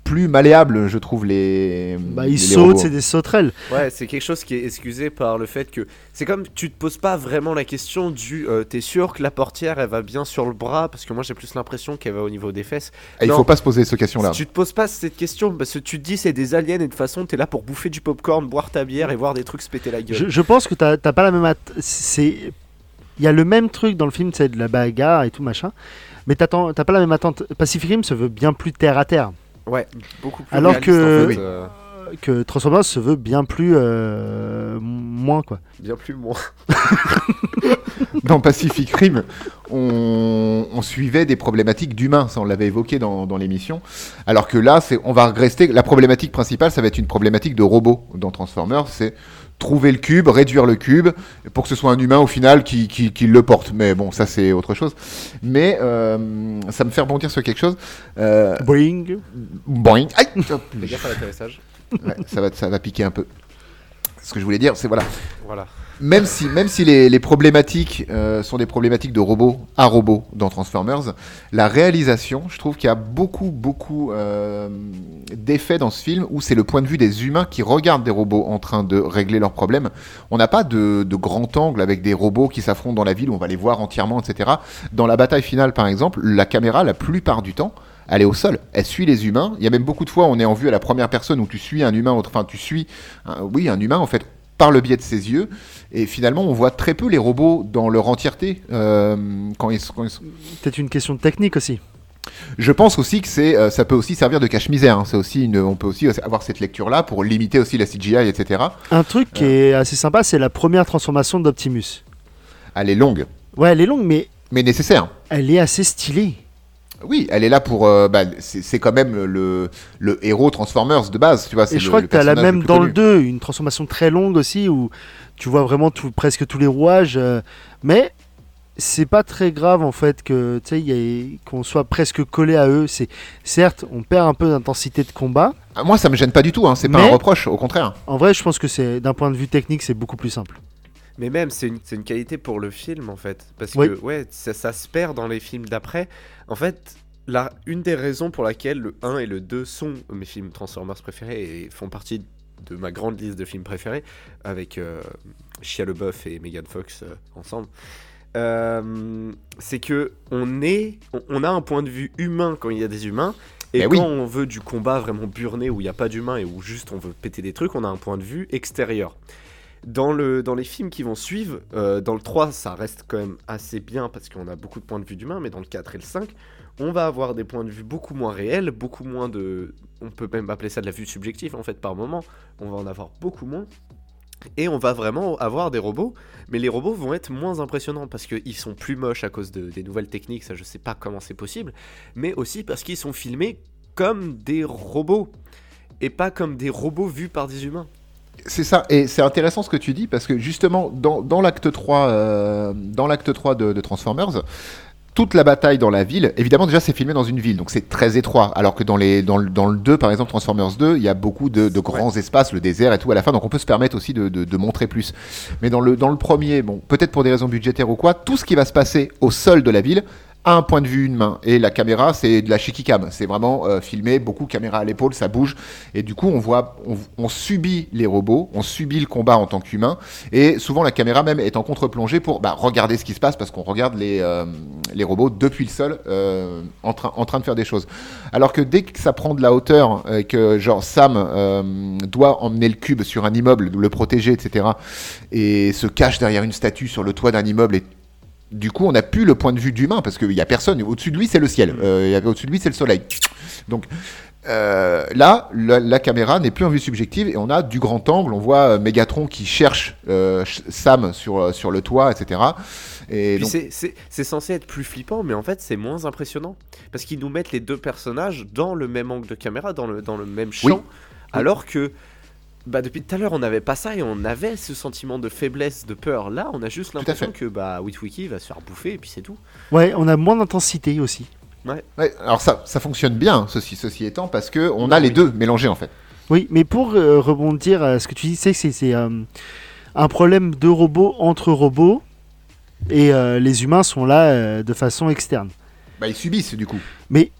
plus malléables, je trouve, les. bah, ils les sautent, c'est des sauterelles. Ouais, c'est quelque chose qui est excusé par le fait que c'est comme tu te poses pas vraiment la question du euh, t'es sûr que la portière elle va bien sur le bras? Parce que moi j'ai plus l'impression qu'elle va au niveau des fesses. Et il Non. faut pas se poser cette question-là. Tu te poses pas cette question parce que tu te dis c'est des aliens et de toute façon t'es là pour bouffer du popcorn, boire ta bière et voir des trucs se péter la gueule. Je, je pense que t'as t'as pas la même. C'est. Il y a le même truc dans le film, c'est de la bagarre et tout machin. Mais t'attends- t'as pas la même attente. Pacific Rim se veut bien plus terre à terre. Ouais, beaucoup plus. Alors réaliste, que- en fait, Oui. euh, Que Transformers se veut bien plus. euh, moins quoi. bien plus moins. dans Pacific Rim, on, on suivait des problématiques d'humains, ça on l'avait évoqué dans, dans l'émission. Alors que là, c'est, on va rester. La problématique principale, ça va être une problématique de robot dans Transformers. C'est trouver le cube, réduire le cube, pour que ce soit un humain au final qui, qui, qui le porte. Mais bon, ça c'est autre chose. Mais euh, ça me fait rebondir sur quelque chose. Euh, Boing. boing. Aïe Fais gaffe à l'atterrissage. ouais, ça, va, ça va piquer un peu. Ce que je voulais dire, c'est voilà. Voilà. Même si, même si les, problématiques euh, sont des problématiques de robots à robots dans Transformers, la réalisation, je trouve qu'il y a beaucoup, beaucoup euh, d'effets dans ce film où c'est le point de vue des humains qui regardent des robots en train de régler leurs problèmes. On n'a pas de, de grand angle avec des robots qui s'affrontent dans la ville où on va les voir entièrement, etc. Dans la bataille finale, par exemple, la caméra, la plupart du temps, elle est au sol, elle suit les humains. Il y a même beaucoup de fois, on est en vue à la première personne où tu suis un humain, enfin tu suis, oui, un humain en fait par le biais de ses yeux. Et finalement, on voit très peu les robots dans leur entièreté. euh, quand ils, quand ils- Peut-être une question de technique aussi. Je pense aussi que c'est, euh, ça peut aussi servir de cache-misère. hein. C'est aussi une, on peut aussi avoir cette lecture-là pour limiter aussi la CGI, etc. Un truc qui est assez sympa, c'est la première transformation d'Optimus. Elle est longue, Ouais, elle est longue, mais mais nécessaire. elle est assez stylée. Oui, elle est là pour. euh, bah, c'est quand même le, le héros Transformers de base, tu vois. Et je le- crois que tu as la même dans connu. le 2, une transformation très longue aussi, où tu vois vraiment tout, presque tous les rouages. euh, mais c'est pas très grave en fait que qu'on soit presque collé à eux. C'est certes, on perd un peu d'intensité de combat. Ah, moi, ça me gêne pas du tout. Hein. C'est pas un reproche, au contraire. En vrai, je pense que c'est d'un point de vue technique, c'est beaucoup plus simple. Mais même, c'est une, qualité pour le film, en fait. Parce Oui. que, ouais, ça, ça se perd dans les films d'après. En fait, la, une des raisons pour laquelle le 1 et le 2 sont mes films Transformers préférés et font partie de ma grande liste de films préférés, avec euh, Shia LaBeouf et Megan Fox euh, ensemble, euh, c'est que on, est, on, a un point de vue humain quand il y a des humains. Et Mais quand oui. on veut du combat vraiment burné où il n'y a pas d'humains et où juste on veut péter des trucs, on a un point de vue extérieur. Dans, le, dans les films qui vont suivre, euh, dans le 3, ça reste quand même assez bien parce qu'on a beaucoup de points de vue d'humains, mais dans le 4 et le 5, on va avoir des points de vue beaucoup moins réels, beaucoup moins de. On peut même appeler ça de la vue subjective en fait par moment. On va en avoir beaucoup moins. Et on va vraiment avoir des robots, mais les robots vont être moins impressionnants parce qu'ils sont plus moches à cause de- des nouvelles techniques, ça je sais pas comment c'est possible, mais aussi parce qu'ils sont filmés comme des robots et pas comme des robots vus par des humains. C'est ça, et c'est intéressant ce que tu dis, parce que justement, dans, dans l'acte 3, euh, dans l'acte 3 de, de Transformers, toute la bataille dans la ville, évidemment déjà c'est filmé dans une ville, donc c'est très étroit, alors que dans, les, dans, le, dans le 2, par exemple Transformers 2, il y a beaucoup de, de grands espaces, le désert et tout à la fin, donc on peut se permettre aussi de, de- de montrer plus. Mais dans le, dans le premier, bon, peut-être pour des raisons budgétaires ou quoi, tout ce qui va se passer au sol de la ville un point de vue humain, et la caméra c'est de la shikicam, c'est vraiment euh, filmé, beaucoup caméra à l'épaule, ça bouge, et du coup on voit, on, subit les robots, on subit le combat en tant qu'humain, et souvent la caméra même est en contre-plongée pour bah, regarder ce qui se passe parce qu'on regarde les, euh, les robots depuis le sol euh, en, train, en train de faire des choses. Alors que dès que ça prend de la hauteur, que genre Sam doit emmener le cube sur un immeuble, le protéger, etc., et se cache derrière une statue sur le toit d'un immeuble et du coup, on n'a plus le point de vue d'humain parce qu'il n'y a personne. Au-dessus de lui, c'est le ciel. Euh, il y avait- Au-dessus de lui, c'est le soleil. Donc euh, là, la, la caméra n'est plus en vue subjective et on a du grand angle. On voit euh, Megatron qui cherche euh, Sam sur, euh, sur le toit, etc. Et donc, c'est- censé être plus flippant, mais en fait c'est moins impressionnant. Parce qu'ils nous mettent les deux personnages dans le même angle de caméra, dans le, dans le même champ. Oui. Alors que bah, depuis tout à l'heure on n'avait pas ça et on avait ce sentiment de faiblesse, de peur. Là on a juste l'impression que bah, Witwiki va se faire bouffer et puis c'est tout. Ouais, on a moins d'intensité aussi. ouais, alors ça, ça fonctionne bien, ceci, ceci étant, parce que on a les deux mélangés en fait. Oui, mais pour euh, rebondir à ce que tu dis, c'est que c'est- c'est euh, un problème de robots entre robots et euh, les humains sont là euh, de façon externe. Bah, ils subissent du coup. Mais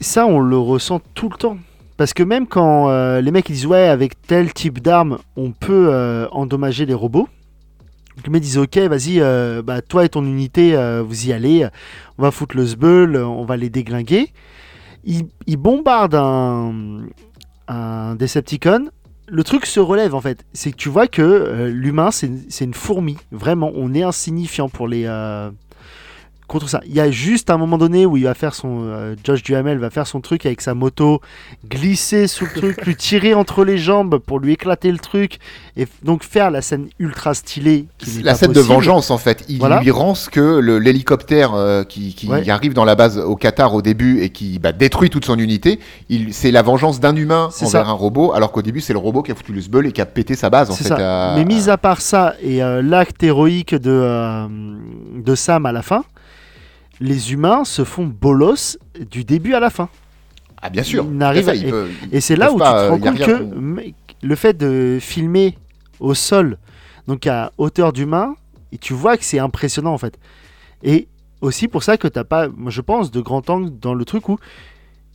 ça, on le ressent tout le temps. Parce que même quand euh, les mecs ils disent ouais, avec tel type d'arme, on peut euh, endommager les robots. Les mecs disent ok, vas-y, euh, bah, toi et ton unité, vous y allez, on va foutre le sbeul, on va les déglinguer. Ils, bombardent un, un Decepticon. Le truc se relève en fait. C'est que tu vois que l'humain c'est une fourmi. Vraiment, on est insignifiant pour les. Contre ça. Il y a juste un moment donné où il va faire son euh, Josh Duhamel va faire son truc avec sa moto, glisser sous le truc, lui tirer entre les jambes pour lui éclater le truc et donc faire la scène ultra stylée. qui La scène de vengeance en fait. Il Voilà. lui rend ce que l'hélicoptère euh, qui, qui Ouais. arrive dans la base au Qatar au début et qui bah, détruit toute son unité. Il- C'est la vengeance d'un humain C'est envers ça. un robot, alors qu'au début c'est le robot qui a foutu le sbeul et qui a pété sa base en C'est fait. ça. à- Mais mis à part ça et euh, l'acte héroïque de, euh, de Sam à la fin, les humains se font bolos du début à la fin. Ah bien sûr. Il n'arrive Ça, à- il peut- Et c'est ils là où pas, tu te euh, rends compte que le fait de filmer au sol, donc à hauteur d'humain, et tu vois que c'est impressionnant en fait. Et aussi pour ça que t'as pas, moi, je pense, de grand angle dans le truc où,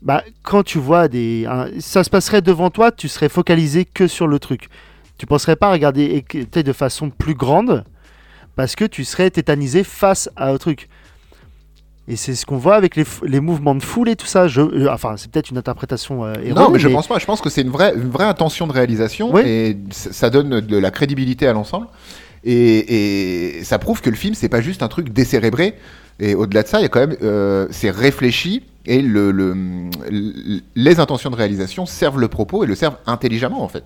bah, quand tu vois des, un- ça se passerait devant toi, tu serais focalisé que sur le truc. Tu penserais pas regarder et que- peut-être de façon plus grande, parce que tu serais tétanisé face à un truc. Et c'est ce qu'on voit avec les, mouvements de foule et tout ça. Je, euh, enfin, c'est peut-être une interprétation euh, erronée, Non, mais je pense pas. Je pense que c'est une vraie, une vraie intention de réalisation Oui. et ça donne de la crédibilité à l'ensemble. Et, et ça prouve que le film, c'est pas juste un truc décérébré. Et au-delà de ça, il y a quand même, euh, c'est réfléchi et le, le- l- les intentions de réalisation servent le propos et le servent intelligemment en fait.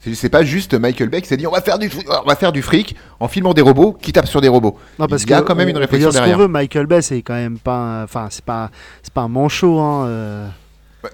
C'est- pas juste Michael Bay qui s'est dit on va faire du fric, on va faire du fric en filmant des robots qui tapent sur des robots. Non, parce il y a que quand même on- une réflexion derrière. veut, Michael Bay, c'est quand même pas, un- enfin, c'est pas, c'est pas un manchot. Hein, euh.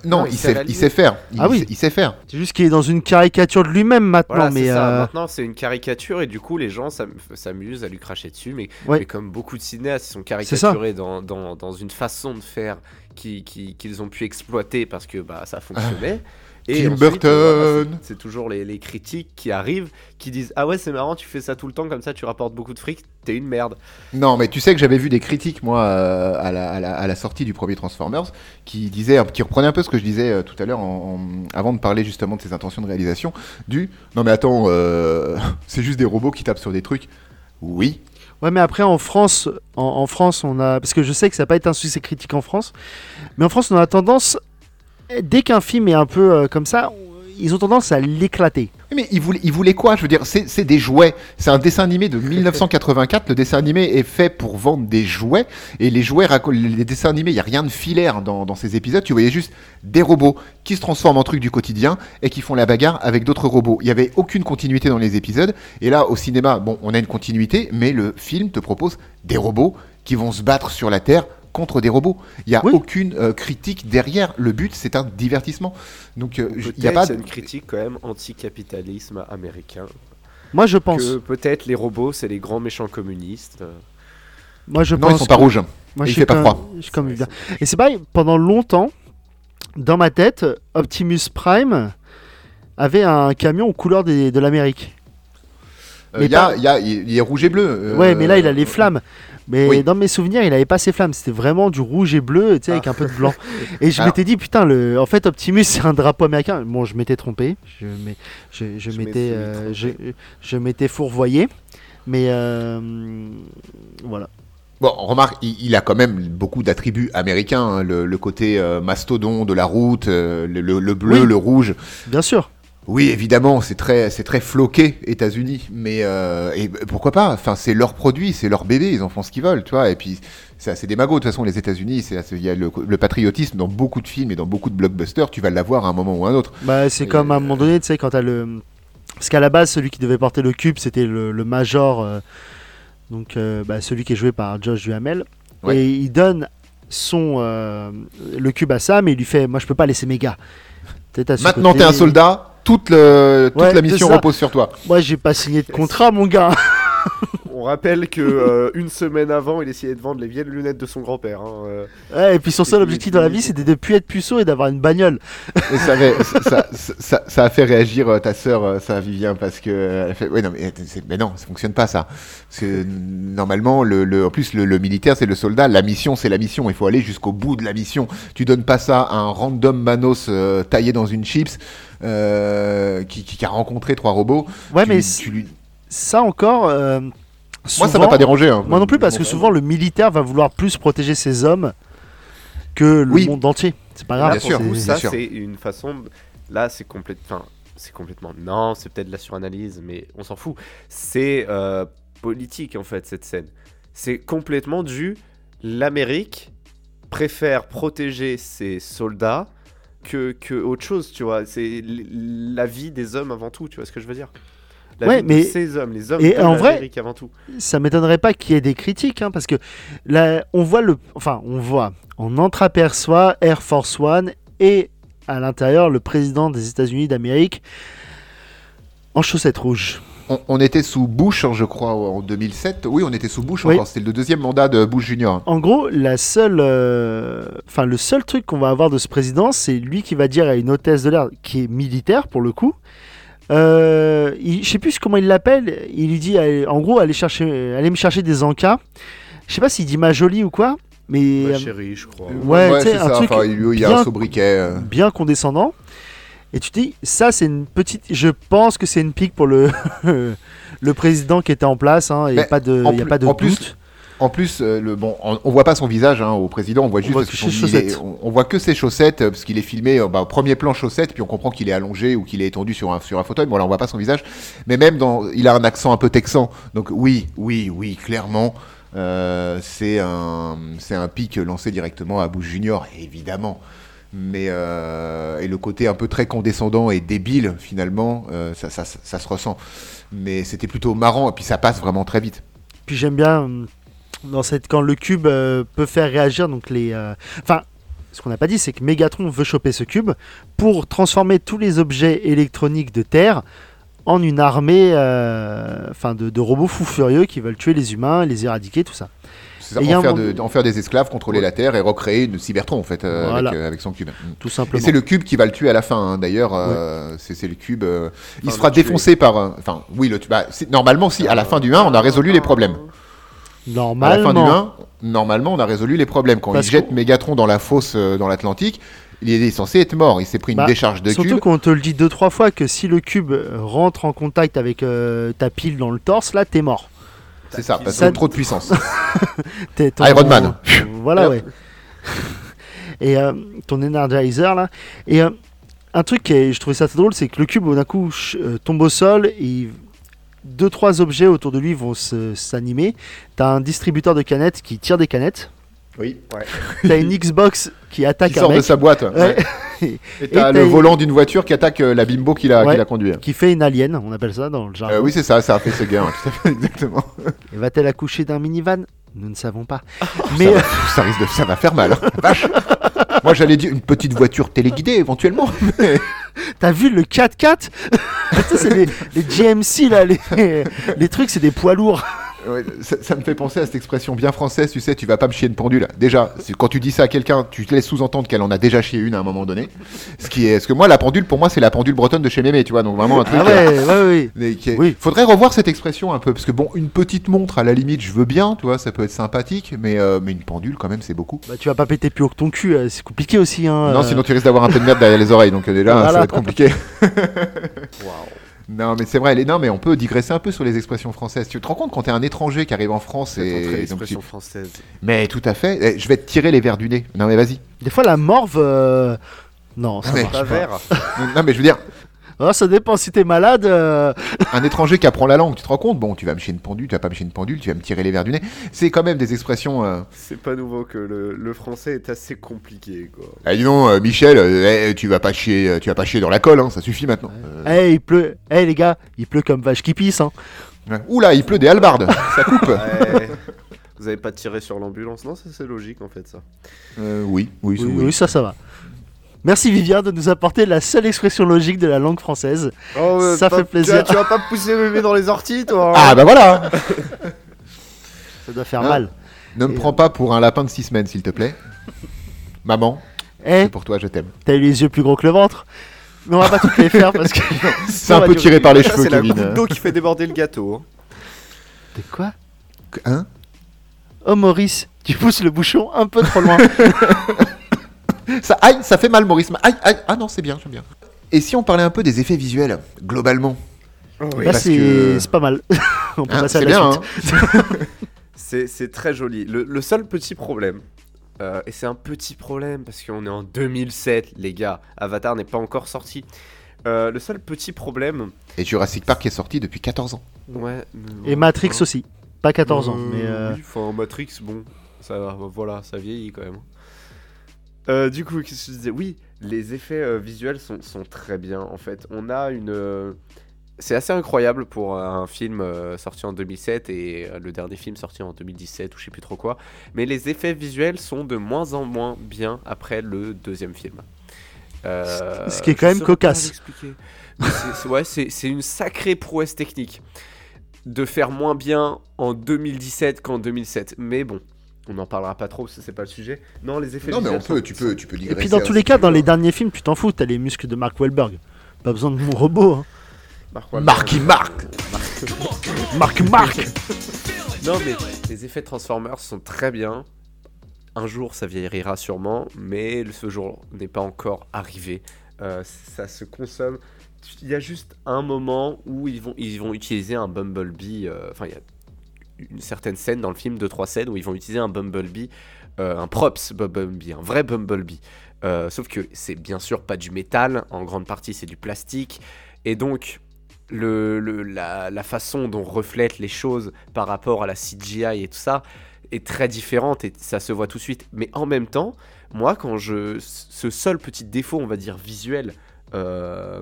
Non, Non, il, sait, la il sait faire. Il, Ah oui. sait, il sait faire. C'est juste qu'il est dans une caricature de lui-même maintenant, Voilà, mais ça. euh, Maintenant, c'est une caricature et du coup, les gens s'am- s'amusent à lui cracher dessus. Mais, Ouais. mais comme beaucoup de cinéastes, ils sont caricaturés dans, dans, dans une façon de faire qui- qui- qu'ils ont pu exploiter parce que bah, ça fonctionnait. Tim ensuite, Burton. euh, voilà, c'est- c'est toujours les, les critiques qui arrivent qui disent Ah ouais, c'est marrant, tu fais ça tout le temps, comme ça tu rapportes beaucoup de fric, t'es une merde. Non, mais tu sais que j'avais vu des critiques, moi, euh, à, la, à la- à la sortie du premier Transformers, qui disaient, qui reprenaient un peu ce que je disais euh, tout à l'heure, en- en- avant de parler justement de ses intentions de réalisation, du non mais attends, euh, c'est juste des robots qui tapent sur des trucs. Oui, ouais, mais après en France, en, en France, on a, parce que je sais que ça n'a pas été un succès critique en France, mais en France, on a tendance, dès qu'un film est un peu euh, comme ça, ils ont tendance à l'éclater. Mais ils voulaient, quoi? Je veux dire, c'est des jouets. C'est un dessin animé de 1984. Le dessin animé est fait pour vendre des jouets. Et les jouets, les dessins animés, il n'y a rien de filaire dans, dans ces épisodes. Tu voyais juste des robots qui se transforment en trucs du quotidien et qui font la bagarre avec d'autres robots. Il n'y avait aucune continuité dans les épisodes. Et là, au cinéma, bon, on a une continuité, mais le film te propose des robots qui vont se battre sur la Terre contre des robots. Il n'y a Oui. aucune euh, critique derrière. Le but, c'est un divertissement. Donc, euh, il n'y a pas c'est de... une critique quand même anti-capitalisme américain. Moi, je pense. Que peut-être les robots, c'est les grands méchants communistes. euh, Moi, je Non, pense. ils sont pas que- rouges. Moi, Et il je suis fait pas froid. je suis comme Ouais, bien. c'est- Et c'est pareil, pendant longtemps, dans ma tête, Optimus Prime avait un camion aux couleurs des- de l'Amérique. Euh, Mais Il y, pas- il y a rouge et bleu. euh, Ouais, mais là, il a les flammes. Mais oui. dans mes souvenirs, il avait pas ces flammes. C'était vraiment du rouge et bleu, tu sais, avec Ah. un peu de blanc. Et je Alors- m'étais dit, putain, le... en fait, Optimus, c'est un drapeau américain. Bon, je m'étais trompé. Je, m'ai- je, je Je m'étais, m'étais euh, je, m'étais fourvoyé. Mais euh, voilà. Bon, remarque, il, il a quand même beaucoup d'attributs américains. hein, le, le côté euh, mastodon de la route, euh, le, le- le bleu, Oui. le rouge. Bien sûr. Oui, évidemment, c'est très, c'est très floqué, États-Unis. Mais euh, et pourquoi pas? Enfin, c'est leur produit, c'est leur bébé, ils en font ce qu'ils veulent, tu vois. Et puis, c'est assez démago. De toute façon, les États-Unis, il y a le, le patriotisme dans beaucoup de films et dans beaucoup de blockbusters. Tu vas l'avoir à un moment ou à un autre. Bah, c'est comme à un euh, moment donné, tu sais, quand t'as le. Parce qu'à la base, celui qui devait porter le cube, c'était le, le Major, euh, donc euh, bah, celui qui est joué par Josh Duhamel. Ouais. Et il donne son euh, le cube à Sam et il lui fait Moi, je peux pas laisser mes gars. Maintenant, t'es un soldat. Toute, le, toute Ouais, la mission repose sur toi. Moi, j'ai pas signé de contrat, mon gars. On rappelle que euh, une semaine avant, il essayait de vendre les vieilles lunettes de son grand-père. hein, euh. Ouais, et puis son seul objectif dans la vie, c'était de plus être puceau et d'avoir une bagnole. Et ça, avait- ça, ça, ça- ça a fait réagir euh, ta sœur, euh, ça, Vivien, parce que elle fait, ouais, non, mais, non, ça fonctionne pas ça. Parce que normalement, le, le- en plus, le, le militaire, c'est le soldat. La mission, c'est la mission. Il faut aller jusqu'au bout de la mission. Tu donnes pas ça à un random manos euh, taillé dans une chips euh, qui, qui- qui a rencontré trois robots. Ouais, Tu mais lui- c- tu lui- ça encore. euh, moi, ça m'a pas dérangé. hein. Moi non plus, parce que souvent le militaire va vouloir plus protéger ses hommes que le Oui. monde entier. C'est pas grave. bien pour sûr, ça, c'est une façon. de- Là, c'est complète... enfin, c'est complètement. Non, c'est peut-être de la suranalyse, mais on s'en fout. C'est euh, politique, en fait, cette scène. c'est complètement dû. L'Amérique préfère protéger ses soldats que, que autre chose, tu vois. C'est la vie des hommes avant tout, tu vois ce que je veux dire? La Ouais, vie mais- de ces hommes, les hommes et de en vrai- l'Amérique avant tout. ça m'étonnerait pas qu'il y ait des critiques, hein, parce que là, on voit le, enfin, on voit, on entreaperçoit Air Force One et à l'intérieur le président des États-Unis d'Amérique en chaussettes rouges. On, on était sous Bush, hein, je crois, en 2007. Oui, on était sous Bush Oui. encore. C'était le deuxième mandat de Bush Junior. En gros, la seule, euh, enfin, le seul truc qu'on va avoir de ce président, c'est lui qui va dire à une hôtesse de l'air qui est militaire pour le coup. Euh, il- je sais plus comment il l'appelle. Il lui dit, allez, en gros, allez chercher, allez me chercher des encas. Je sais pas s'il dit ma jolie ou quoi, mais Ma euh, chérie, je crois. Ouais, tu sais, c'est un ça. truc Enfin, il, y a bien- un sobriquet. euh. bien condescendant. Et tu te dis, ça c'est une petite. Je pense que c'est une pique pour le le président qui était en place. Il n'y a pas de, en y a pas de en plus, doute. En plus, euh, le bon, on, on voit pas son visage hein, au président, on voit juste voit parce que son- est- on, on voit que ses chaussettes euh, parce qu'il est filmé euh, bah, au premier plan chaussettes, puis on comprend qu'il est allongé ou qu'il est étendu sur un sur un fauteuil. Bon, là, on voit pas son visage, mais même dans, il a un accent un peu texan. Donc oui, oui, oui, clairement, euh, c'est un c'est un pic lancé directement à Bush Junior, évidemment. Mais euh, et le côté un peu très condescendant et débile finalement, euh, ça, ça, ça, ça se ressent. Mais c'était plutôt marrant et puis ça passe vraiment très vite. Puis j'aime bien dans cette quand le cube euh, peut faire réagir donc les. euh, Enfin, ce qu'on n'a pas dit, c'est que Megatron veut choper ce cube pour transformer tous les objets électroniques de Terre en une armée, euh, enfin de, de robots fous furieux qui veulent tuer les humains, les éradiquer, tout ça. C'est ça, Et en, faire moment- de- en faire des esclaves, contrôler Ouais. la Terre et recréer une Cybertron en fait euh, Voilà. avec, euh, avec son cube. Tout Et simplement. c'est le cube qui va le tuer à la fin. hein. D'ailleurs, euh, c'est c'est le cube. euh, il Enfin, se fera défoncer par. Enfin, oui, le bah, normalement, si à la fin du 1, on a résolu les problèmes. À la fin du Normalement. 1, normalement, on a résolu les problèmes. Quand Parce il jette Mégatron dans la fosse euh, dans l'Atlantique, il est censé être mort. Il s'est pris une Bah, décharge de Surtout cube. qu'on te le dit deux trois fois que si le cube rentre en contact avec euh, ta pile dans le torse, là t'es mort. C'est ça, parce Ça- que trop de puissance. Ton- Iron Man. Voilà ouais. Et euh, ton Energizer là. Et euh, un truc qui est, je trouvais ça très drôle, c'est que le cube d'un coup euh, tombe au sol et deux trois objets autour de lui vont s'animer. T'as un distributeur de canettes qui tire des canettes. Oui. T'as une Xbox qui attaque Qui un sort de sa boîte. Ouais. ouais. Et t'as le volant d'une voiture qui attaque euh, la bimbo qui l'a Ouais. qui l'a conduit. qui fait une alien, on appelle ça dans le jargon. Euh, oui, c'est ça, ça a fait ce gars, hein, tout à fait, exactement. Et va-t-elle accoucher d'un minivan? Nous ne savons pas. Mais ça, va, ça risque de, ça va faire mal. hein. Vache. Moi, j'allais dire une petite voiture téléguidée éventuellement. mais- t'as vu le 4x4 Ça, c'est les, les GMC là, les, les trucs, c'est des poids lourds. Ouais, ça, ça me fait penser à cette expression bien française, tu sais, tu vas pas me chier une pendule. Déjà, quand tu dis ça à quelqu'un, tu te laisses sous-entendre qu'elle en a déjà chié une à un moment donné. Ce qui est, parce que moi, la pendule, pour moi, c'est la pendule bretonne de chez Mémé, tu vois, donc vraiment un truc. Ah ouais, ouais, ouais. est- Oui. Faudrait revoir cette expression un peu, parce que bon, une petite montre à la limite, je veux bien, tu vois, ça peut être sympathique, mais, euh, mais une pendule quand même, c'est beaucoup. Bah, tu vas pas péter plus haut que ton cul, euh, c'est compliqué aussi. Hein, Non, euh. sinon tu risques d'avoir un peu de merde derrière les oreilles, donc euh, déjà, ça va être compliqué. Waouh. Non, mais c'est vrai, non, mais on peut digresser un peu sur les expressions françaises. Tu te rends compte quand t'es un étranger qui arrive en France et. d'expression tu- française. Mais tout à fait, Eh, je vais te tirer les verres du nez. Non, mais vas-y. Des fois, la morve. euh, Non, ça Mais- marche Pas pas. vert. non, mais je veux dire, Ah, ça dépend si t'es malade. euh, un étranger qui apprend la langue, tu te rends compte? Bon, tu vas me chier une pendule, tu vas pas me chier une pendule, tu vas me tirer les verres du nez. C'est quand même des expressions. Euh... C'est pas nouveau que le, le français est assez compliqué, quoi. Ah, dis donc, euh, Michel, euh, eh, tu vas pas chier, euh, tu vas pas chier dans la colle, hein, ça suffit maintenant. Eh, il pleut. Eh, les gars, il pleut comme vache qui pisse. Hein. ouais. Oula, il pleut des halbardes, ça coupe. Ouais. Vous avez pas tiré sur l'ambulance? Non, ça c'est logique en fait ça. Euh, oui, oui, Oui, oui. oui, ça, ça va. Merci Vivien de nous apporter la seule expression logique de la langue française. Oh, Ça fait plaisir. Tu vas, tu vas pas pousser bébé dans les orties toi Ah bah voilà Ça doit faire mal. Ne me prends pas pour un lapin de six semaines, s'il te plaît. Maman, Eh, c'est pour toi, je t'aime. t'as eu les yeux plus gros que le ventre Mais on va pas toutes les faire parce que. C'est un peu tiré par les Ça, cheveux, c'est la Kevin. goutte d'eau qui fait déborder le gâteau. hein. De quoi Hein Oh Maurice, tu pousses le bouchon un peu trop loin. Ça, aïe, ça fait mal, Maurice. Aïe, aïe. Ah non, c'est bien, j'aime bien. Et si on parlait un peu des effets visuels, globalement? Oui. Là, c'est que- pas mal. on peut Hein, passer à C'est la bien, suite. hein C'est très joli. Le, le seul petit problème, euh, et c'est un petit problème parce qu'on est en 2007, les gars, Avatar n'est pas encore sorti. Euh, le seul petit problème, Et Jurassic Park est sorti depuis 14 ans. ouais. Et Matrix aussi. Pas 14 ans, mais. euh, Oui, enfin, Matrix, bon, ça va, voilà, ça vieillit quand même. Euh, du coup, qu'est-ce que je disais? Oui, les effets euh, visuels sont, sont très bien, en fait. On a une... euh, C'est assez incroyable pour un film euh, sorti en 2007 et euh, le dernier film sorti en 2017 ou je sais plus trop quoi. Mais les effets visuels sont de moins en moins bien après le deuxième film. Euh, Ce qui est quand je même saurais pas cocasse. l'expliquer. Mais c'est- c'est- ouais, c'est c'est une sacrée prouesse technique de faire moins bien en 2017 qu'en 2007. Mais bon, on n'en parlera pas trop, ça c'est pas le sujet. Non, les effets Non, mais on peut, tu peux, tu peux Et digresser. puis dans tous les cas, dans les derniers films, tu t'en fous, t'as les muscles de Mark Wahlberg. Pas besoin de mon robot. Hein. Mark Wahlberg. Marky Mark Mark Mark Non, mais les effets Transformers sont très bien. Un jour, ça vieillira sûrement, mais ce jour n'est pas encore arrivé. Euh, ça se consomme. Il y a juste un moment où ils vont, ils vont utiliser un Bumblebee. euh, Enfin, il y a une certaine scène dans le film, 2-3 scènes, où ils vont utiliser un Bumblebee, euh, un props Bumblebee, un vrai Bumblebee. Euh, sauf que c'est bien sûr pas du métal, en grande partie c'est du plastique. Et donc, le, le- la, la façon dont reflètent les choses par rapport à la CGI et tout ça est très différente et ça se voit tout de suite. Mais en même temps, moi, quand je. Ce seul petit défaut, on va dire visuel, euh,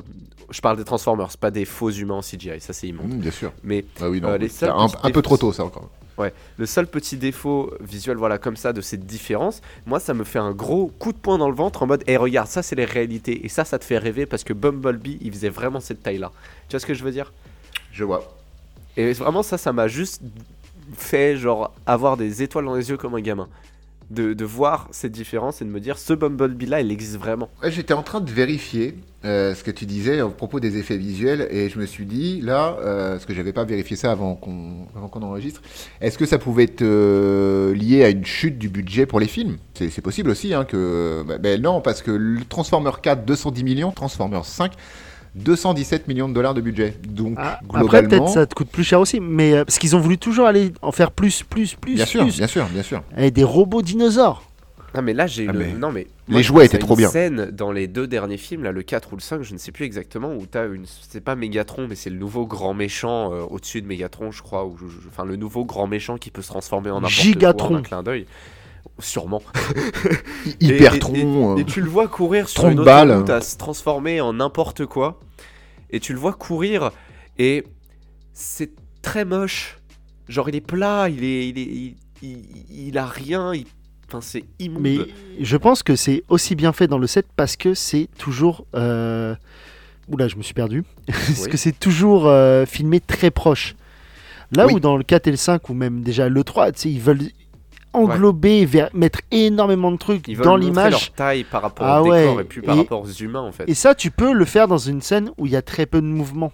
je parle des Transformers, pas des faux humains en CGI, ça c'est immonde. Mmh, Bien sûr. Mais Ah oui, non. Euh, les c'est seuls un, peu trop tôt, ça encore. le seul petit défaut visuel, voilà, comme ça, de cette différence, moi, ça me fait un gros coup de poing dans le ventre en mode, hé, regarde, ça, c'est les réalités. Et ça, ça te fait rêver parce que Bumblebee, il faisait vraiment cette taille-là. Tu vois ce que je veux dire? Je vois. Et vraiment, ça, ça m'a juste fait, genre, avoir des étoiles dans les yeux comme un gamin. De, de voir cette différence et de me dire, ce Bumblebee-là, il existe vraiment. J'étais en train de vérifier euh, ce que tu disais à propos des effets visuels et je me suis dit, là, euh, parce que j'avais pas vérifié ça avant qu'on enregistre, est-ce que ça pouvait être lié à une chute du budget pour les films? C'est possible aussi, hein, que. bah, ben non, parce que le Transformer 4, 210 millions, Transformers 5, 217 millions de dollars de budget. Donc, Ah, Après, globalement. peut-être ça te coûte plus cher aussi, mais euh, parce qu'ils ont voulu toujours aller en faire plus, plus, plus, Bien sûr, bien sûr, bien sûr. Et des robots dinosaures. Ah mais là j'ai Ah, mais non mais les moi, jouets pense étaient trop une bien. scène dans les deux derniers films là le 4 ou le 5 je ne sais plus exactement où t'as une c'est pas Megatron mais c'est le nouveau grand méchant euh, au-dessus de Megatron je crois ou je- enfin le nouveau grand méchant qui peut se transformer en n'importe Gigatron. quoi en un clin d'œil sûrement Hypertron. et, euh, et tu le vois courir sur une autoroute à se transformer en n'importe quoi et tu le vois courir et c'est très moche genre il est plat il est il est il, il- il a rien enfin c'est immonde Mais je pense que c'est aussi bien fait dans le set parce que c'est toujours. Euh... Oula, je me suis perdu. parce Oui. que c'est toujours euh, filmé très proche. Là Oui. où dans le 4 et le 5, ou même déjà le 3, tu sais, ils veulent englober, vers- mettre énormément de trucs Ils dans l'image. leur taille par rapport Ah au décor ouais, et puis par et- rapport aux humains en fait. Et ça, tu peux le faire dans une scène où il y a très peu de mouvement.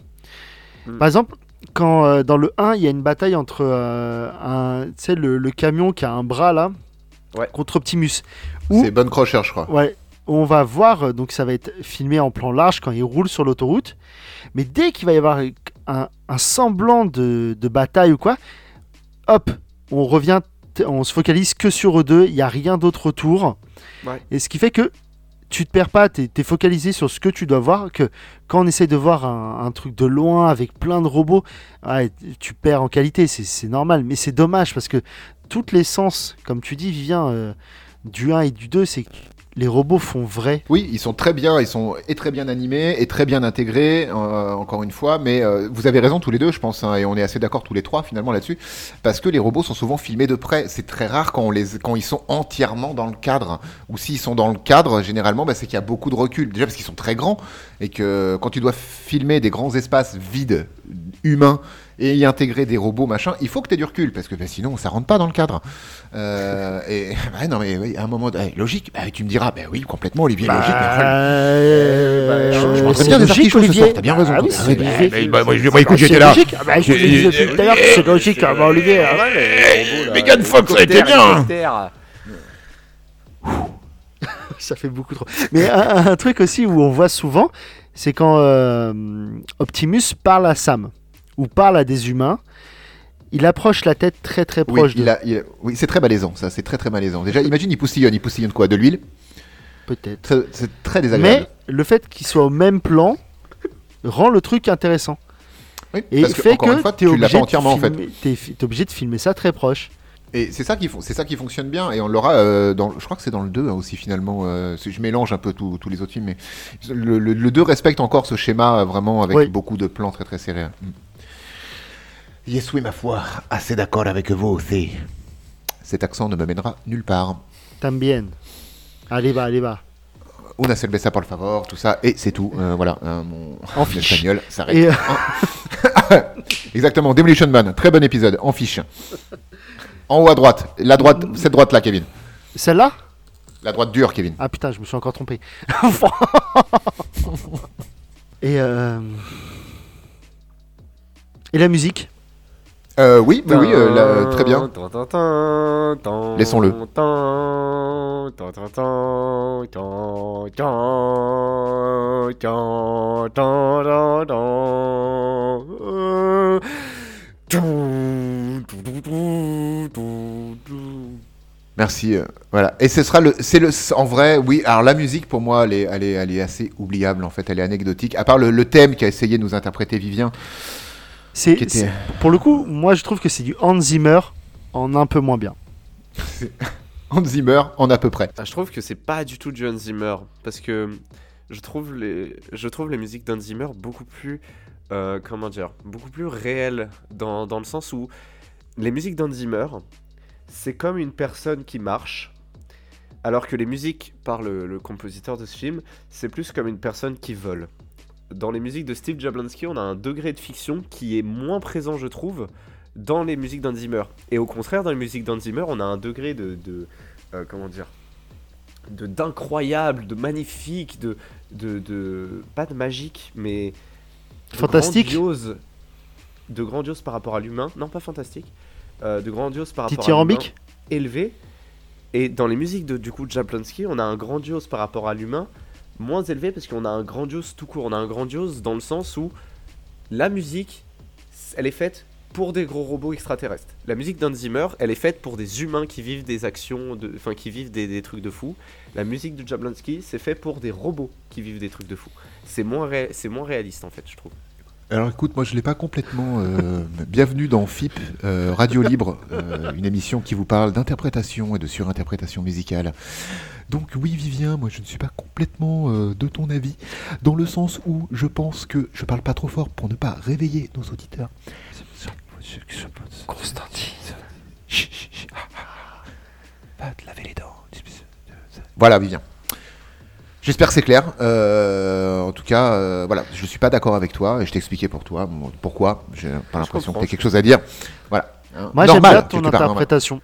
Mm. Par exemple, quand euh, dans le 1, il y a une bataille entre euh, un, tu sais, le, le camion qui a un bras là, Ouais. contre Optimus. C'est Bonne Crusher, je crois. ouais, on va voir, euh, donc ça va être filmé en plan large quand il roule sur l'autoroute. Mais dès qu'il va y avoir un, un semblant de, de bataille ou quoi, hop, on revient, on se focalise que sur eux deux, il n'y a rien d'autre autour. Ouais. Et ce qui fait que tu te perds pas, tu es, focalisé sur ce que tu dois voir, que quand on essaie de voir un, un truc de loin avec plein de robots, ouais, tu perds en qualité, c'est- normal, mais c'est dommage parce que toute l'essence, comme tu dis Vivien, euh, du 1 et du 2, c'est que les robots font vrai. Oui, ils sont très bien, ils sont et très bien animés et très bien intégrés, euh, encore une fois. Mais euh, vous avez raison tous les deux, je pense, hein, et on est assez d'accord tous les trois finalement là-dessus, parce que les robots sont souvent filmés de près. C'est très rare quand, ils sont entièrement dans le cadre, ou s'ils sont dans le cadre, généralement, bah, c'est qu'il y a beaucoup de recul. Déjà parce qu'ils sont très grands et que quand tu dois filmer des grands espaces vides, humains, et y intégrer des robots, machin, il faut que tu aies du recul, parce que bah, sinon ça rentre pas dans le cadre. Euh, et ouais, non mais oui, à un moment, eh, logique, bah, tu me diras, bah oui, complètement, Olivier, logique. mais Euh, je- je euh, m'entraîne c'est bien des logique, artichauts ce Olivier. soir, t'as bien raison. Ah oui, Ah logique. bah, bah, bah, moi, je- moi, écoute, j'étais c'est là. logique. Ah, bah, je disais tout à l'heure que c'est logique, ah, bah, Olivier. ouais. Megan Fox, ça a été bien. Ça fait beaucoup trop. Mais un, un truc aussi où on voit souvent, c'est quand euh, Optimus parle à Sam ou parle à des humains, il approche la tête très très Oui, proche il de a- il oui, c'est très malaisant, ça, c'est très très malaisant. Déjà, imagine, il poussillonne, il poussillonne quoi De l'huile peut-être. C'est très désagréable. Mais le fait qu'il soit au même plan rend le truc intéressant. Oui, Et parce que, fait une que fois, t'es tu obligé, pas de entièrement en fait. fi- t'es obligé de filmer ça très proche. Et c'est ça qui fon- c'est ça qui fonctionne bien et on l'aura euh, dans je crois que c'est dans le 2 hein, aussi finalement euh, je mélange un peu tous les autres films mais le, le, le 2 respecte encore ce schéma euh, vraiment avec Oui. beaucoup de plans très très serrés. Yes oui ma foi, assez d'accord avec vous aussi. Cet accent ne me mènera nulle part. También. Allez, va, allez, va. Una cerveza por favor, tout ça et c'est tout. Euh, voilà, hein, mon En fiche. espagnol s'arrête. Et, euh, Exactement, Demolition Man, très bon épisode, en fiche. En haut à droite, la droite, cette droite là Kevin. Celle-là? La droite dure Kevin. Ah putain, je me suis encore trompé. Et euh... Et la musique? Euh, oui, oui, oui, euh, là, très bien. Laissons-le. Merci. euh, voilà. Et ce sera le, c'est le, en vrai, oui. Alors la musique pour moi, elle est, elle est, elle est assez oubliable en fait. Elle est anecdotique. À part le, le thème qu'a essayé de nous interpréter Vivien, C'est était. pour le coup, moi je trouve que c'est du Hans Zimmer en un peu moins bien. Hans Zimmer en à peu près. Ah, je trouve que c'est pas du tout du Hans Zimmer parce que je trouve les, je trouve les musiques d'Hans Zimmer beaucoup plus, euh, comment dire, beaucoup plus réelles dans, dans le sens où les musiques d'Hans Zimmer, c'est comme une personne qui marche, alors que les musiques par le, le compositeur de ce film, c'est plus comme une personne qui vole. Dans les musiques de Steve Jablonsky, on a un degré de fiction qui est moins présent, je trouve, dans les musiques d'Hans Zimmer. Et au contraire, dans les musiques d'Hans Zimmer, on a un degré de, de euh, comment dire, de d'incroyable, de magnifique, de, de, de pas de magique, mais de Fantastique grandiose, de grandiose par rapport à l'humain. Non, pas fantastique. euh, de grandiose par rapport à l'humain, élevé. Et dans les musiques de du coup de Jablonski, on a un grandiose par rapport à l'humain, moins élevé parce qu'on a un grandiose tout court. On a un grandiose dans le sens où la musique, elle est faite pour des gros robots extraterrestres. La musique d'Hans Zimmer, elle est faite pour des humains qui vivent des actions, de, enfin qui vivent des, trucs de fou. La musique de Jablonski, c'est fait pour des robots qui vivent des trucs de fou. C'est moins, c'est moins réaliste en fait, je trouve. Alors écoute, moi je l'ai pas complètement. euh, bienvenue dans FIP, euh, Radio Libre, euh, une émission qui vous parle d'interprétation et de surinterprétation musicale. Donc oui Vivien, moi je ne suis pas complètement euh, de ton avis, dans le sens où je pense que je parle pas trop fort pour ne pas réveiller nos auditeurs. Constantine. Chut, chut, chut. Ah, ah, ah. Va te laver les dents. Voilà Vivien. J'espère que c'est clair. Euh, en tout cas, euh, voilà, je suis pas d'accord avec toi et je t'expliquais pour toi bon, pourquoi. J'ai pas l'impression que tu as quelque chose à dire. Voilà. Hein, Moi j'aime bien ton normal. interprétation.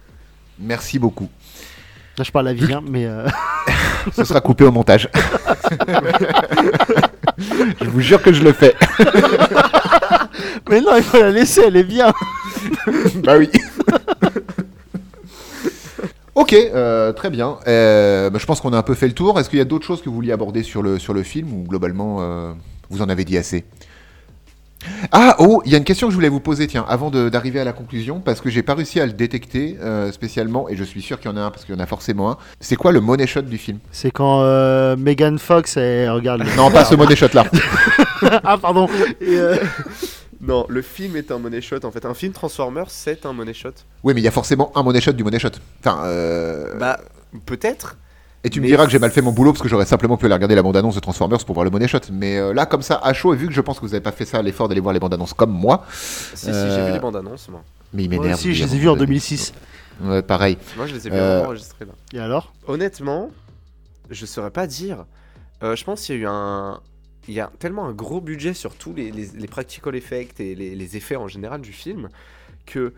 Merci beaucoup. Là je parle à Vivien, mais euh, Ce sera coupé au montage. je vous jure que je le fais. mais non, il faut la laisser, elle est bien. bah oui. Ok, euh, très bien. Euh, bah, je pense qu'on a un peu fait le tour. Est-ce qu'il y a d'autres choses que vous vouliez aborder sur le, sur le film ou globalement euh, vous en avez dit assez? Ah, oh, il y a une question que je voulais vous poser, tiens, avant d'arriver à la conclusion, parce que j'ai pas réussi à le détecter euh, spécialement, et je suis sûr qu'il y en a un, parce qu'il y en a forcément un. C'est quoi le money shot du film? C'est quand euh, Megan Fox, elle regarde. Non, pas ce money shot là. ah pardon. Et, euh, Non, le film est un money shot en fait. Un film Transformers, c'est un money shot. Oui, mais il y a forcément un money shot du money shot. Enfin, euh, Bah, peut-être. et tu me mais diras que j'ai mal fait mon boulot parce que j'aurais simplement pu aller regarder la bande-annonce de Transformers pour voir le money shot. Mais euh, là, comme ça, à chaud, et vu que je pense que vous n'avez pas fait ça, l'effort d'aller voir les bandes-annonces comme moi, Si, si, j'ai Euh, vu les bandes annonces, moi. mais il moi m'énerve. aussi, je les ai à vus en mon avis. 2006. Ouais, pareil. Moi, je les ai bien Euh, enregistrés là. Et alors? Honnêtement, je saurais pas dire. Euh, je pense qu'il y a eu un. Il y a tellement un gros budget sur tous les, les, les practical effects et les, les effets en général du film que.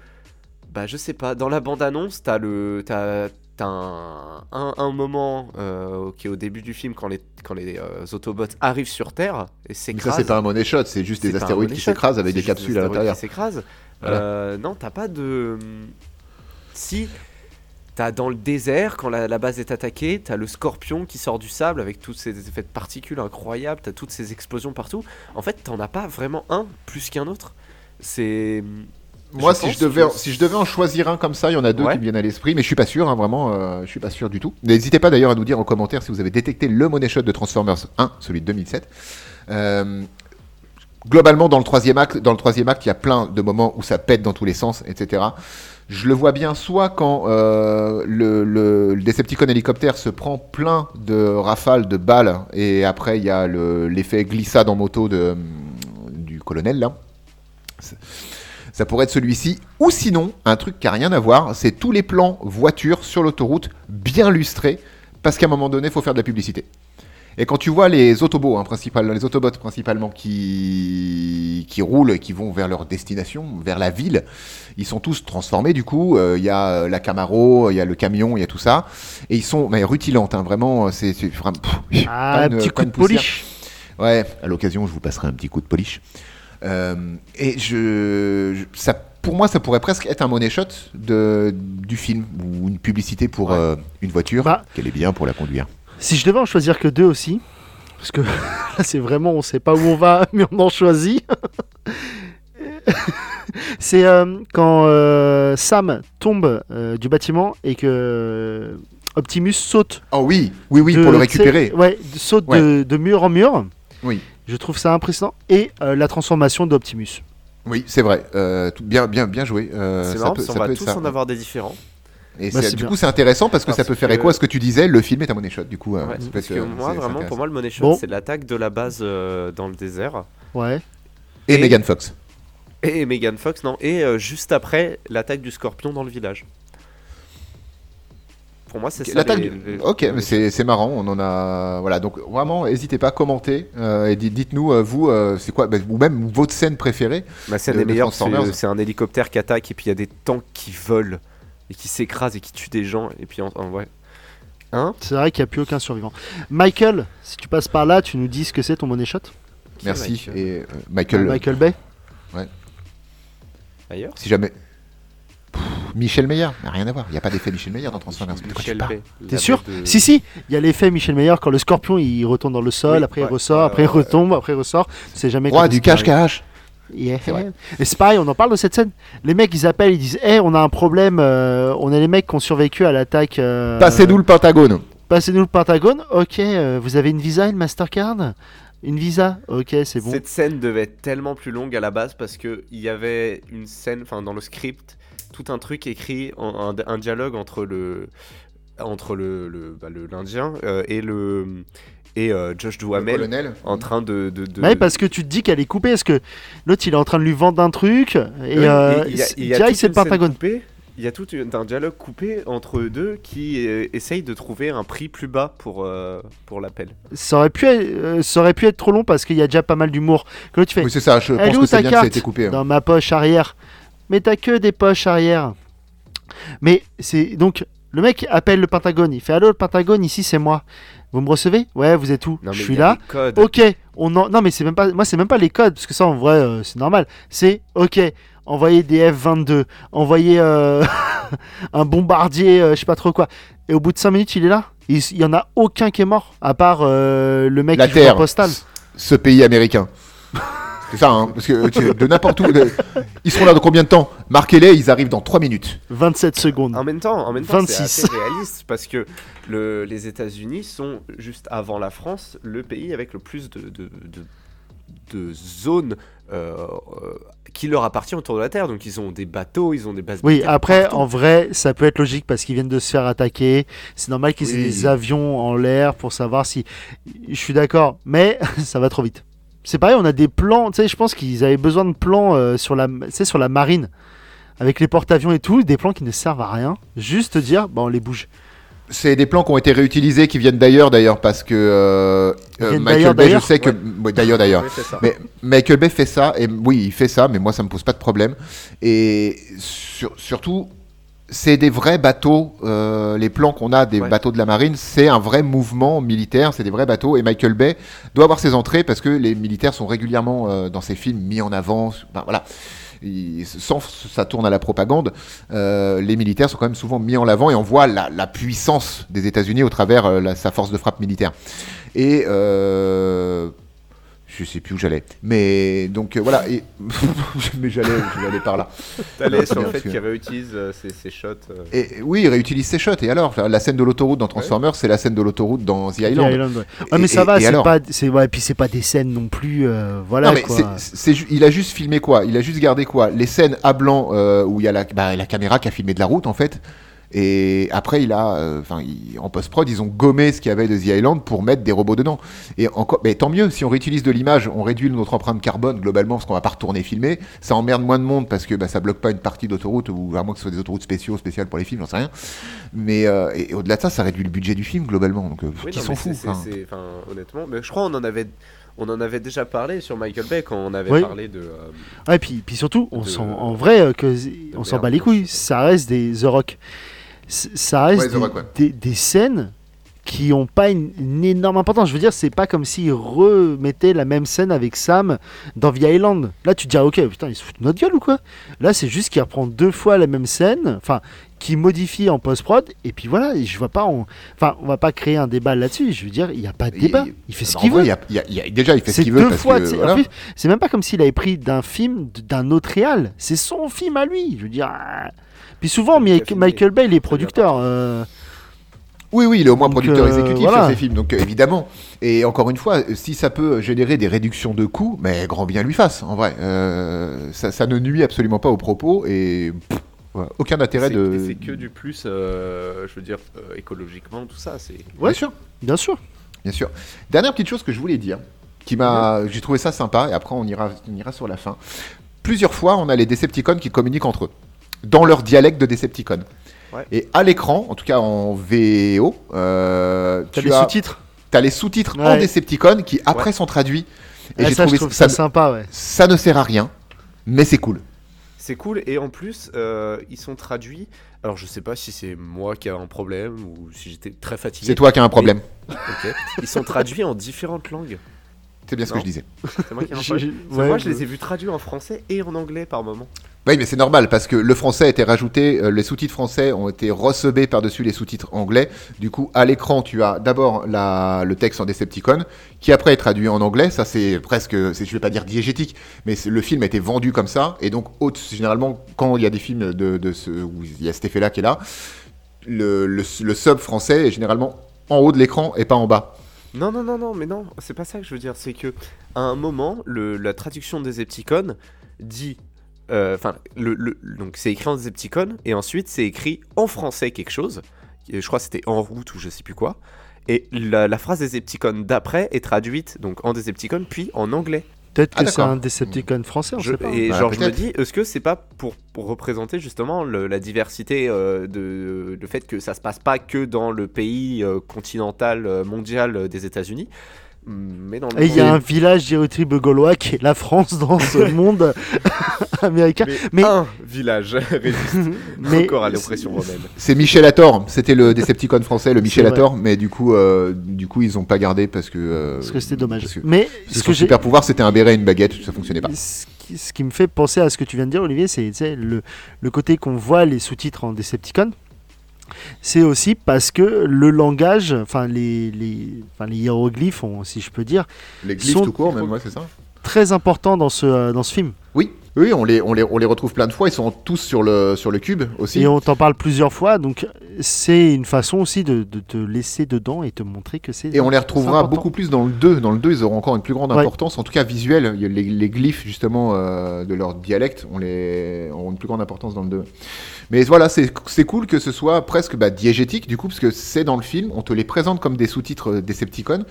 Bah, je sais pas. Dans la bande-annonce, t'as le. T'as. t'as un, un, un moment euh, qui est au début du film quand les, quand les euh, Autobots arrivent sur Terre et Mais ça, s'écrasent. c'est pas un money shot, c'est juste C'est des astéroïdes qui s'écrasent avec des capsules à l'intérieur. qui s'écrasent. Voilà. Euh, non, t'as pas de. Si, t'as dans le désert, quand la, la base est attaquée, t'as le scorpion qui sort du sable avec tous ces effets de particules incroyables, t'as toutes ces explosions partout. En fait, t'en as pas vraiment un plus qu'un autre. C'est. Moi, Je si je, devais, que- si je devais en choisir un comme ça, il y en a deux Ouais. qui me viennent à l'esprit, mais je suis pas sûr, hein, vraiment, euh, je suis pas sûr du tout. N'hésitez pas d'ailleurs à nous dire en commentaire si vous avez détecté le money shot de Transformers 1, celui de 2007. Euh, globalement, dans le troisième acte, dans le troisième acte, il y a plein de moments où ça pète dans tous les sens, etc. Je le vois bien soit quand euh, le, Decepticon hélicoptère se prend plein de rafales de balles et après il y a le- l'effet glissade en moto de, du colonel là. Ça pourrait être celui-ci. Ou sinon, un truc qui a rien à voir, c'est tous les plans voitures sur l'autoroute bien lustrés parce qu'à un moment donné, il faut faire de la publicité. Et quand tu vois les autobots, hein, principal- les autobots principalement qui, qui roulent et qui vont vers leur destination, vers la ville, ils sont tous transformés du coup. Euh, Il y a euh, la Camaro, il y a le camion, il y a tout ça. Et ils sont mais, rutilantes, hein, vraiment. C'est c'est Ah, un petit coup de polish. Ouais, à l'occasion, je vous passerai un petit coup de polish. Euh, et je, je- ça, pour moi, ça pourrait presque être un money shot de, du film ou une publicité pour Ouais. euh, une voiture Bah. qu'elle est bien pour la conduire. Si je devais en choisir que deux aussi, parce que là c'est vraiment on sait pas où on va, mais on en choisit. c'est euh, quand euh, Sam tombe euh, du bâtiment et que Optimus saute. Oh oui, oui, oui, de- pour le récupérer. Ouais, saute de, de mur en mur. Oui. Je trouve ça impressionnant. Et euh, la transformation d'Optimus. Oui, c'est vrai. Euh, tout- bien, bien, bien joué. Euh, c'est ça marrant peut- parce ça va tous ça. en avoir des différents. Et Bah, du bien. coup, c'est intéressant parce que ça peut faire que- écho à ce que tu disais. Le film est un money shot. Du coup, euh, Ouais, ça parce que moi, vraiment, pour moi, le money shot, Bon. c'est l'attaque de la base euh, dans le désert. Ouais. Et, Et- Megan Fox. Et Megan Fox, non. Et euh, juste après, l'attaque du scorpion dans le village. Pour moi, c'est ça. Les- du- les- Ok, les- mais c'est c'est marrant. On en a. Voilà. Donc vraiment, n'hésitez pas à commenter euh, et dites- dites-nous euh, vous, euh, c'est quoi, bah, ou même votre scène préférée. Ma scène de- est meilleure, c'est un hélicoptère qui attaque et puis il y a des tanks qui volent et qui s'écrasent et qui tuent des gens. Et puis, en, en- ouais. Hein C'est vrai qu'il n'y a plus aucun survivant. Michael, si tu passes par là, tu nous dis ce que c'est ton money shot? Qui Merci. Michael Et euh, Michael, Michael Bay? Ailleurs? Si jamais. Pff, Michel Meyer, rien à voir. Il n'y a pas d'effet Michel Meyer dans Transformers. Tu Michel parles Bay. T'es sûr? de- Si, si, il y a l'effet Michel Meyer quand le scorpion il retourne dans le sol, Oui, après il ouais, ressort, ouais, après il ouais, ouais. retombe, après il ressort. C'est jamais Roi du cache-cache. Yeah. Vrai. Et c'est pareil, on en parle de cette scène. Les mecs ils appellent, ils disent Hé, on a un problème, euh, on a les mecs qui ont survécu à l'attaque. euh, Passez-nous le Pentagone. Passez-nous le Pentagone. Ok, euh, vous avez une visa, une Mastercard? Une visa? Ok, c'est bon. Cette scène devait être tellement plus longue à la base parce que il y avait une scène, enfin dans le script, tout un truc écrit, en- un, un dialogue entre le entre le le- bah, le- l'Indien euh, et le et euh, Josh Le Duhamel colonel. en train de de, de- Ouais, parce que tu te dis qu'elle est coupée, parce que l'autre il est en train de lui vendre un truc, et, euh, et il y a- c'est- il y a direct toute c'est le Pentagone. coupée, Il y a tout un dialogue coupé entre eux deux qui euh, essaye de trouver un prix plus bas pour, euh, pour l'appel. Ça aurait, pu être, euh, ça aurait pu être trop long parce qu'il y a déjà pas mal d'humour. Que l'autre il fait Oui, c'est ça. Je pense que c'est ta bien que ça a carte été coupé. hein. dans ma poche arrière. Mais t'as que des poches arrière. Mais c'est donc le mec appelle le Pentagone. Il fait allô le Pentagone, ici c'est moi. Vous me recevez? Ouais, vous êtes où? Non, Je suis là. Ok, on en... non mais c'est même pas moi c'est même pas les codes parce que ça en vrai euh, c'est normal. C'est ok, envoyer des F22, envoyer euh, un bombardier, euh, je sais pas trop quoi. Et au bout de 5 minutes il est là. Il, il y en a aucun qui est mort à part euh, le mec La qui joue Terre. postal. Ce pays américain. C'est ça, hein, parce que tu- de n'importe où. de- Ils seront là dans combien de temps? Marquez-les, ils arrivent dans 3 minutes. 27 secondes. En même temps, en même temps, 26. c'est assez réaliste parce que le, les États-Unis sont juste avant la France le pays avec le plus de, de, de- de zones euh, euh, qui leur appartient autour de la Terre. Donc ils ont des bateaux, ils ont des bases. Oui, militaires après, partout. en vrai, ça peut être logique parce qu'ils viennent de se faire attaquer. C'est normal qu'ils aient Oui. des avions en l'air pour savoir si. Je suis d'accord, mais ça va trop vite. C'est pareil, on a des plans. Tu sais, je pense qu'ils avaient besoin de plans euh, sur, la, tu sais, sur la marine. Avec les porte-avions et tout, des plans qui ne servent à rien. Juste dire, bah, on les bouge. C'est des plans qui ont été réutilisés, qui viennent d'ailleurs, d'ailleurs, parce que euh, euh, Michael Bay, je sais que. Ouais. ouais, d'ailleurs, d'ailleurs. Oui. Mais Michael Bay fait ça, et oui, il fait ça, mais moi, ça me pose pas de problème. Et sur- surtout, c'est des vrais bateaux. euh, les plans qu'on a des Ouais. bateaux de la marine, c'est un vrai mouvement militaire, c'est des vrais bateaux. Et Michael Bay doit avoir ses entrées parce que les militaires sont régulièrement euh, dans ses films mis en avant. Ben, voilà. Il- sans ça tourne à la propagande, euh, les militaires sont quand même souvent mis en avant et on voit la, la puissance des États-Unis au travers euh, la- sa force de frappe militaire. Et euh, Je sais plus où j'allais. Mais donc euh, voilà. Et... mais j'allais, j'allais par là. T'allais sur le fait qu'il réutilise euh, ses, ses shots. euh. Et oui, il réutilise ses shots. Et alors, la scène de l'autoroute dans Transformers, c'est la scène de l'autoroute dans The The Island. Ouais. Et- Ouais, mais ça et- va, et c'est alors pas, c'est ouais, puis c'est pas des scènes non plus, euh, voilà non mais quoi. c'est- il a juste filmé quoi? Il a juste gardé quoi? Les scènes à blanc euh, où il y a la, bah, la caméra qui a filmé de la route en fait. Et après, il a, euh, enfin, en post-prod, ils ont gommé ce qu'il y avait de The Island pour mettre des robots dedans. Et encore, mais tant mieux, si on réutilise de l'image, on réduit notre empreinte carbone globalement parce qu'on va pas retourner filmer. Ça emmerde moins de monde parce que bah, ça bloque pas une partie d'autoroute ou à moins que ce soit des autoroutes spéciaux, spéciales pour les films, j'en sais rien. Mais euh, et, et au-delà de ça, ça réduit le budget du film globalement. Donc, euh, Oui, qui s'en fout enfin, Honnêtement, mais je crois qu'on en avait. On en avait déjà parlé sur Michael Bay quand on avait Oui. parlé de. euh, Ouais, puis, puis surtout, on de- sent en vrai euh, que on s'en bat les couilles. Ça reste des The Rock. Ça reste Ouais, des, scènes qui ont pas une, une énorme importance. Je veux dire, c'est pas comme s'ils remettaient la même scène avec Sam dans The Island. Là, tu te dis, ah, ok, putain, ils se foutent de notre gueule ou quoi? Là, c'est juste qu'il reprend deux fois la même scène, enfin, qui modifie en post-prod, et puis voilà, je vois pas, on... enfin, on va pas créer un débat là-dessus. Je veux dire, il n'y a pas de débat. Il fait ce En qu'il veut. y a- il y a- il y a- déjà, il fait ce qu'il veut deux parce fois. que, voilà. plus, c'est même pas comme s'il avait pris d'un film d'un autre réal. C'est son film à lui. Je veux dire. ah. Puis souvent, C'est lui qui a Mi- filmé. Michael Bay, il est producteur. euh, Oui, oui, il est au moins Donc, producteur euh, exécutif voilà. sur ses films, donc euh, évidemment. Et encore une fois, si ça peut générer des réductions de coûts, mais grand bien lui fasse, en vrai. Euh, ça, ça ne nuit absolument pas aux propos et pff, voilà, aucun intérêt de. C'est que du plus, euh, je veux dire, euh, écologiquement, tout ça. C'est. Bien sûr, Bien sûr. bien sûr. Dernière petite chose que je voulais dire, qui m'a, j'ai trouvé ça sympa, et après on ira, on ira sur la fin. Plusieurs fois, on a les Decepticons qui communiquent entre eux, dans leur dialecte de Decepticon. Ouais. Et à l'écran, en tout cas en VO, euh, T'as tu les as sous-titres. T'as les sous-titres en. Decepticon qui après sont traduits. Et Ah, j'ai ça, trouvé je trouve ça, ça sympa, ouais. ça ne sert à rien, mais c'est cool. C'est cool et en plus euh, ils sont traduits. Alors je sais pas si c'est moi qui ai un problème ou si j'étais très fatigué. C'est toi qui as un problème. Ils sont traduits en différentes langues. C'est bien ce que je disais. C'est moi qui ai un problème. ouais, moi je je- les ai vus traduits en français et en anglais par moment. Oui, mais c'est normal parce que le français a été rajouté, euh, les sous-titres français ont été recebés par-dessus les sous-titres anglais. Du coup, à l'écran, tu as d'abord le texte en Decepticon qui après est traduit en anglais. Ça, c'est presque, je vais pas dire diégétique, mais le film a été vendu comme ça. Et donc, généralement, quand il y a des films de, où il y a cet effet-là qui est là, le, sub français est généralement en haut de l'écran et pas en bas. Non, non, non, non, mais non, c'est pas ça que je veux dire. C'est que à un moment, la traduction des Zepticon dit. Euh, Enfin, le, le- donc c'est écrit en Zepticon et ensuite c'est écrit en français quelque chose. Je crois que c'était en route ou je sais plus quoi. Et la, la phrase des Zepticon d'après est traduite donc en Decepticon puis en anglais. Peut-être Ah, que c'est un Decepticon français, on Je- sait pas. et Bah, genre je me dis, est-ce que c'est pas pour, pour représenter justement le- la diversité euh, de le fait que ça se passe pas que dans le pays euh, continental euh, mondial euh, des États-Unis, mais dans le Et il y a un village diatribe gaulois qui est la France dans ce monde américain. mais, Mais- un village résiste Mais encore à l'oppression romaine. C'est Michel Hathor, c'était le Decepticon français, le Michel. Hathor, mais du coup, euh, du coup, ils ont pas gardé parce que. euh, parce que c'était dommage. parce que- Mais parce ce que super pouvoir, c'était un béret et une baguette, ça fonctionnait pas. Ce qui, ce qui me fait penser à ce que tu viens de dire, Olivier, c'est le, le côté qu'on voit les sous-titres en Decepticon. C'est aussi parce que le langage, enfin les, les, hiéroglyphes, on- si je peux dire, Les glyphes Sont- tout court, même, ouais, c'est ça. très important dans ce, euh, dans ce film. Oui, on les, on les, on les retrouve plein de fois. Ils sont tous sur le, sur le cube aussi. Et on t'en parle plusieurs fois, donc c'est une façon aussi de, de te laisser dedans et te montrer que c'est. Et on les retrouvera beaucoup plus dans le 2. Dans le 2, ils auront encore une plus grande Ouais. importance, en tout cas visuelle. Les, les glyphes, justement, euh, de leur dialecte, on les, auront une plus grande importance dans le 2. Mais voilà, c'est cool que ce soit presque bah, diégétique, du coup, parce que c'est dans le film, on te les présente comme des sous-titres euh, Decepticon.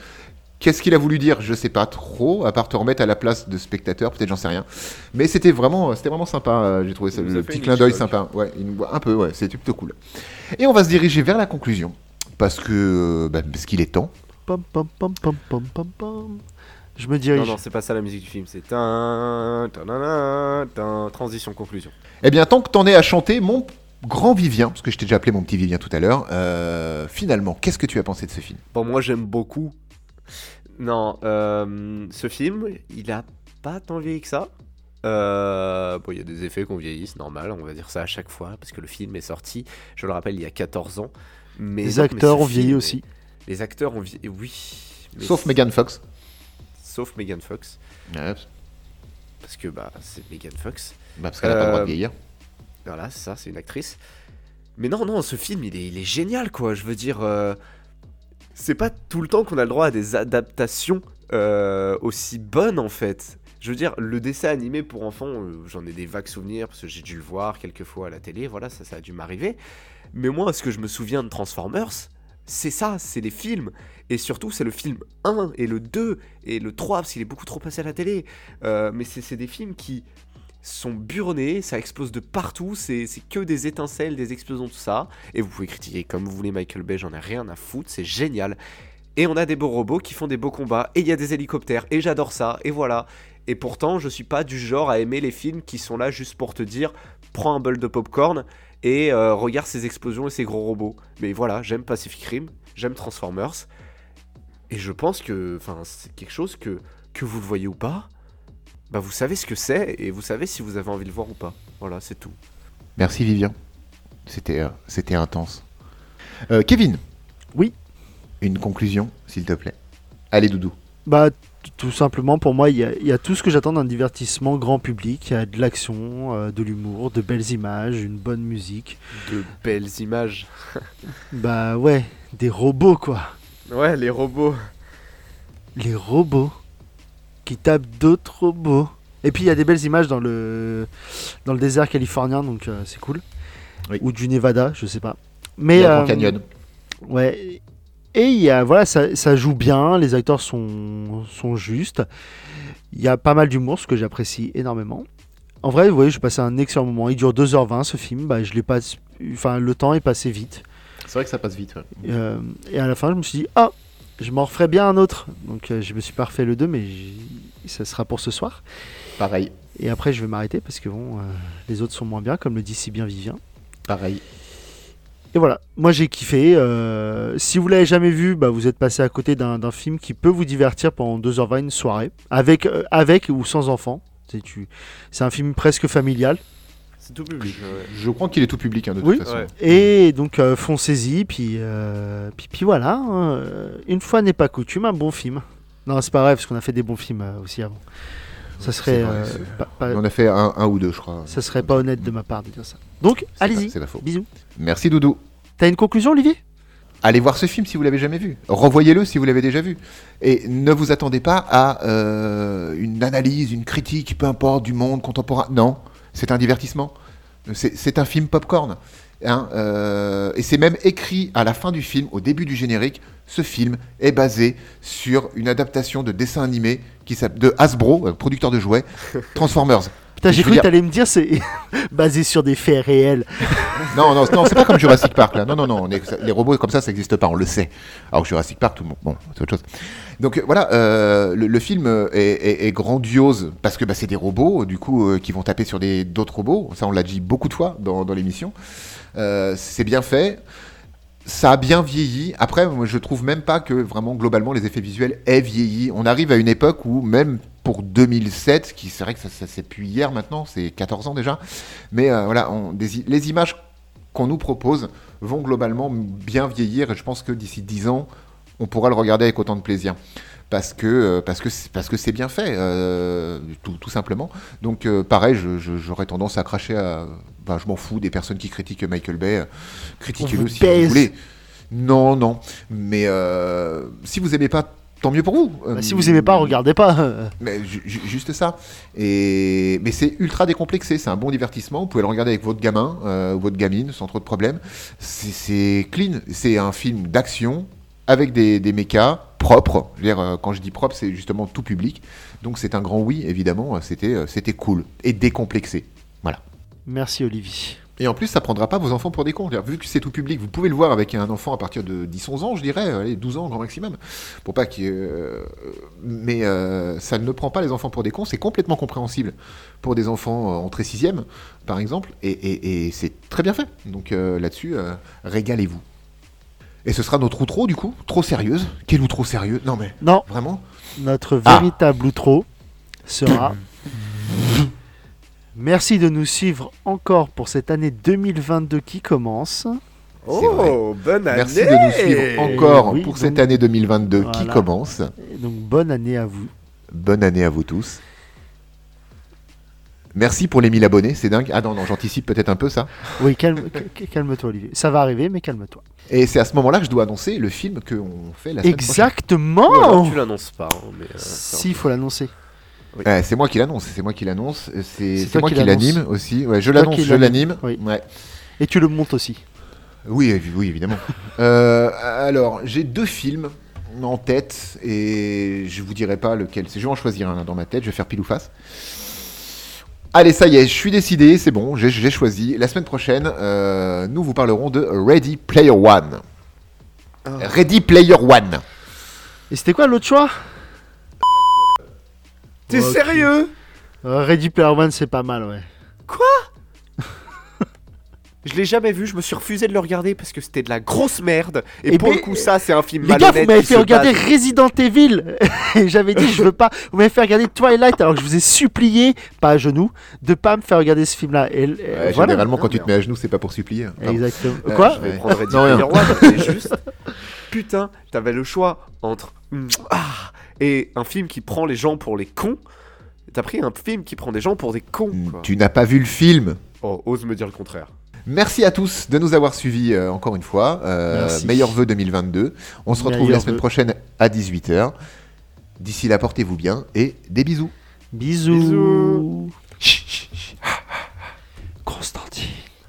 Qu'est-ce qu'il a voulu dire? Je sais pas trop, à part te remettre à la place de spectateur, peut-être j'en sais rien. Mais c'était vraiment, c'était vraiment sympa, euh, j'ai trouvé ça, le petit clin d'œil sympa. Ouais, une- un peu, ouais, c'était plutôt cool. Et on va se diriger vers la conclusion, parce que, euh, bah, parce qu'il est temps. Pom, pom, pom, pom, pom, pom, pom. Je me Non, dirige. non, c'est pas ça la musique du film, c'est transition conclusion. Eh bien, tant que t'en es à chanter, mon grand Vivien, parce que je t'ai déjà appelé mon petit Vivien tout à l'heure, euh, finalement, qu'est-ce que tu as pensé de ce film? Bon, moi j'aime beaucoup. Non, euh, ce film, il a pas tant vieilli que ça. Euh, bon, il y a des effets qu'on vieillit, c'est normal, on va dire ça à chaque fois, parce que le film est sorti, je le rappelle, il y a 14 ans. Mais Les non, acteurs ont vieilli film, aussi. Les acteurs ont vieilli, oui. Sauf Megan Fox. sauf Megan Fox, Ouais, parce que bah c'est Megan Fox. bah, parce qu'elle n'a pas le droit de Euh, vieillir. Voilà, c'est ça, c'est une actrice. Mais non, non, ce film, il est, il est génial, quoi. Je veux dire, euh, c'est pas tout le temps qu'on a le droit à des adaptations euh, aussi bonnes, en fait. Je veux dire, le dessin animé pour enfants, euh, j'en ai des vagues souvenirs, parce que j'ai dû le voir quelques fois à la télé, voilà, ça, ça a dû m'arriver. Mais moi, ce que je me souviens de Transformers, c'est ça, c'est les films. Et surtout, c'est le film 1 et le 2 et le 3, parce qu'il est beaucoup trop passé à la télé. Euh, mais c'est c'est des films qui sont buronnés, ça explose de partout, c'est que des étincelles, des explosions, tout ça. Et vous pouvez critiquer comme vous voulez Michael Bay, j'en ai rien à foutre, c'est génial. Et on a des beaux robots qui font des beaux combats, et il y a des hélicoptères, et j'adore ça, et voilà. Et pourtant, je suis pas du genre à aimer les films qui sont là juste pour te dire prends un bol de popcorn et euh, regarde ces explosions et ces gros robots. Mais voilà, j'aime Pacific Rim, j'aime Transformers. Et je pense que c'est quelque chose que, que vous le voyez ou pas, bah vous savez ce que c'est et vous savez si vous avez envie de le voir ou pas. Voilà, c'est tout. Merci Vivian. C'était euh, c'était intense. Euh, Kevin. Oui. Une conclusion, s'il te plaît. Allez, Doudou. Bah, tout simplement, pour moi, il y, a- il y a tout ce que j'attends d'un divertissement grand public. Il y a de l'action, euh, de l'humour, de belles images, une bonne musique. De belles images. Bah ouais, des robots quoi. Ouais, les robots. Les robots qui tapent d'autres robots. Et puis il y a des belles images dans le dans le désert californien, donc euh, c'est cool. Oui. Ou du Nevada, je sais pas. Mais euh, Canyon. Ouais. Et il y a, voilà, ça, ça joue bien, les acteurs sont, sont justes. Il y a pas mal d'humour, ce que j'apprécie énormément. En vrai, vous voyez, j'ai passé un excellent moment. Il dure 2h20 ce film. Bah, je l'ai pas, enfin, le temps est passé vite. C'est vrai que ça passe vite. ouais. Euh, et à la fin, je me suis dit, ah, je m'en referai bien un autre. Donc, euh, je me suis pas refait le 2, mais ça sera pour ce soir. Pareil. Et après, je vais m'arrêter parce que bon, euh, les autres sont moins bien, comme le dit si bien Vivien. Pareil. Et voilà, moi j'ai kiffé. euh, si vous l'avez jamais vu, bah, vous êtes passé à côté d'un film qui peut vous divertir pendant 2h20 une soirée, avec, euh, avec ou sans tu- c'est un film presque familial. C'est tout public. Je crois qu'il est tout public, hein, de toute façon. Ouais. Et donc euh, foncez-y, puis, euh, puis, puis voilà. hein, euh, une fois n'est pas coutume, un bon film. Non, c'est pas vrai, parce qu'on a fait des bons films euh, aussi avant. Ça serait, C'est vrai, euh, c'est- pas, pas- On en a fait un, un ou deux, je crois. ça serait pas honnête de ma part de dire ça. Donc, allez-y, C'est pas faux. bisous. Merci, Doudou. T'as une conclusion, Olivier? Allez voir ce film si vous l'avez jamais vu. Revoyez-le si vous l'avez déjà vu. Et ne vous attendez pas à euh, une analyse, une critique, peu importe, du monde contemporain. Non, c'est un divertissement. C'est un film popcorn. Hein, euh, et c'est même écrit à la fin du film, au début du générique. Ce film est basé sur une adaptation de dessin animé qui de Hasbro, euh, producteur de jouets, Transformers. Putain, j'ai cru dire- que t'allais me dire c'est basé sur des faits réels. Non, non, non, c'est pas comme Jurassic Park là. Non, non, non. est- les robots comme ça, ça n'existe pas, on le sait. Alors que Jurassic Park, tout le monde. Bon, c'est autre chose. Donc euh, voilà, euh, le, film euh, est, grandiose parce que bah, c'est des robots, du coup, qui vont taper sur d'autres robots. Ça, on l'a dit beaucoup de fois dans, l'émission. C'est bien fait. Ça a bien vieilli. Après, moi, je trouve même pas que vraiment globalement les effets visuels aient vieilli. On arrive à une époque où même pour 2007, qui c'est vrai que ça, c'est plus hier maintenant, c'est 14 ans déjà, mais voilà, les images qu'on nous propose vont globalement bien vieillir et je pense que d'ici 10 ans, on pourra le regarder avec autant de plaisir. Parce que euh, parce que c'est- parce que c'est bien fait, euh, tout, tout simplement. Donc euh, pareil, j'aurais tendance à cracher. À, bah, je m'en fous des personnes qui critiquent Michael Bay. Critiquez-le si vous voulez. Non, non. Mais euh, si vous aimez pas, tant mieux pour vous. Bah, si vous aimez pas, regardez pas. Mais ju- ju- juste ça. Et mais c'est ultra décomplexé. C'est un bon divertissement. Vous pouvez le regarder avec votre gamin ou votre gamine sans trop de problèmes. C'est clean. C'est un film d'action avec des, des mechas propres. Je veux dire, euh, quand je dis propre, c'est justement tout public. Donc c'est un grand oui, évidemment. C'était euh, c'était cool et décomplexé. Voilà. Merci Olivier. Et en plus, ça prendra pas vos enfants pour des cons. Vu que c'est tout public, vous pouvez le voir avec un enfant à partir de 10-11 ans, je dirais, allez, 12 ans grand maximum. Pour pas qu'il euh, Mais euh, ça ne prend pas les enfants pour des cons, c'est complètement compréhensible pour des enfants entrée 6 par exemple, et, et- et c'est très bien fait. Donc euh, là-dessus, régalez-vous. Et ce sera notre outro, du coup Trop sérieuse Quel outro sérieux? Non mais, Non, vraiment? Notre Ah. véritable outro sera. Merci de nous suivre encore pour cette année 2022 qui commence. Oh, bonne année Merci de nous suivre encore Oui, pour donc- cette année 2022 qui commence. Et donc bonne année à vous. Bonne année à vous tous. Merci pour les 1000 abonnés, c'est dingue. Ah non, non, j'anticipe peut-être un peu ça. Oui, calme, ca- calme-toi, Olivier. Ça va arriver, mais calme-toi. Et c'est à ce moment-là que je dois annoncer le film qu'on fait la semaine prochaine. Exactement Ou alors tu l'annonces pas. hein, mais, euh, Si, il faut l'annoncer. Ouais, c'est moi qui l'annonce, c'est moi qui l'annonce, c'est C'est moi qui l'anime aussi. Ouais, je l'annonce, je l'anime, l'anime. oui. Ouais. Et tu le montes aussi. Oui, oui, évidemment. Euh, alors, j'ai deux films en tête et je vous dirai pas lequel c'est. Je vais en choisir un dans ma tête, je vais faire pile ou face. Allez, ça y est, je suis décidé, c'est bon, j'ai- choisi. La semaine prochaine, euh, nous vous parlerons de Ready Player One. Ah. Ready Player One. Et c'était quoi l'autre choix? T'es sérieux? Euh, Ready Player One, c'est pas mal, ouais. Je l'ai jamais vu, je me suis refusé de le regarder parce que c'était de la grosse merde. Et, Eh pour ben, le coup, ça, c'est un film Les gars, malhonnête. vous m'avez fait regarder base- Resident Evil Et j'avais dit, je veux pas. Vous m'avez fait regarder Twilight alors que je vous ai supplié, pas à genoux, de pas me faire regarder ce film-là. Et, et Ouais, voilà. Généralement, quand tu te mets à genoux, c'est pas pour supplier. hein. Non. Exactement. Euh, Quoi Je vais Ouais. prendre Ready Non, rien. Juste. Putain, t'avais le choix entre. mm, ah, et un film qui prend les gens pour les cons. T'as pris un film qui prend des gens pour des cons. Quoi. Tu n'as pas vu le film Oh, ose me dire le contraire. Merci à tous de nous avoir suivis euh, encore une fois. Euh, meilleur 2022. On se retrouve la semaine prochaine à 18h. D'ici là, portez-vous bien et des bisous. Bisous. bisous. Constantine.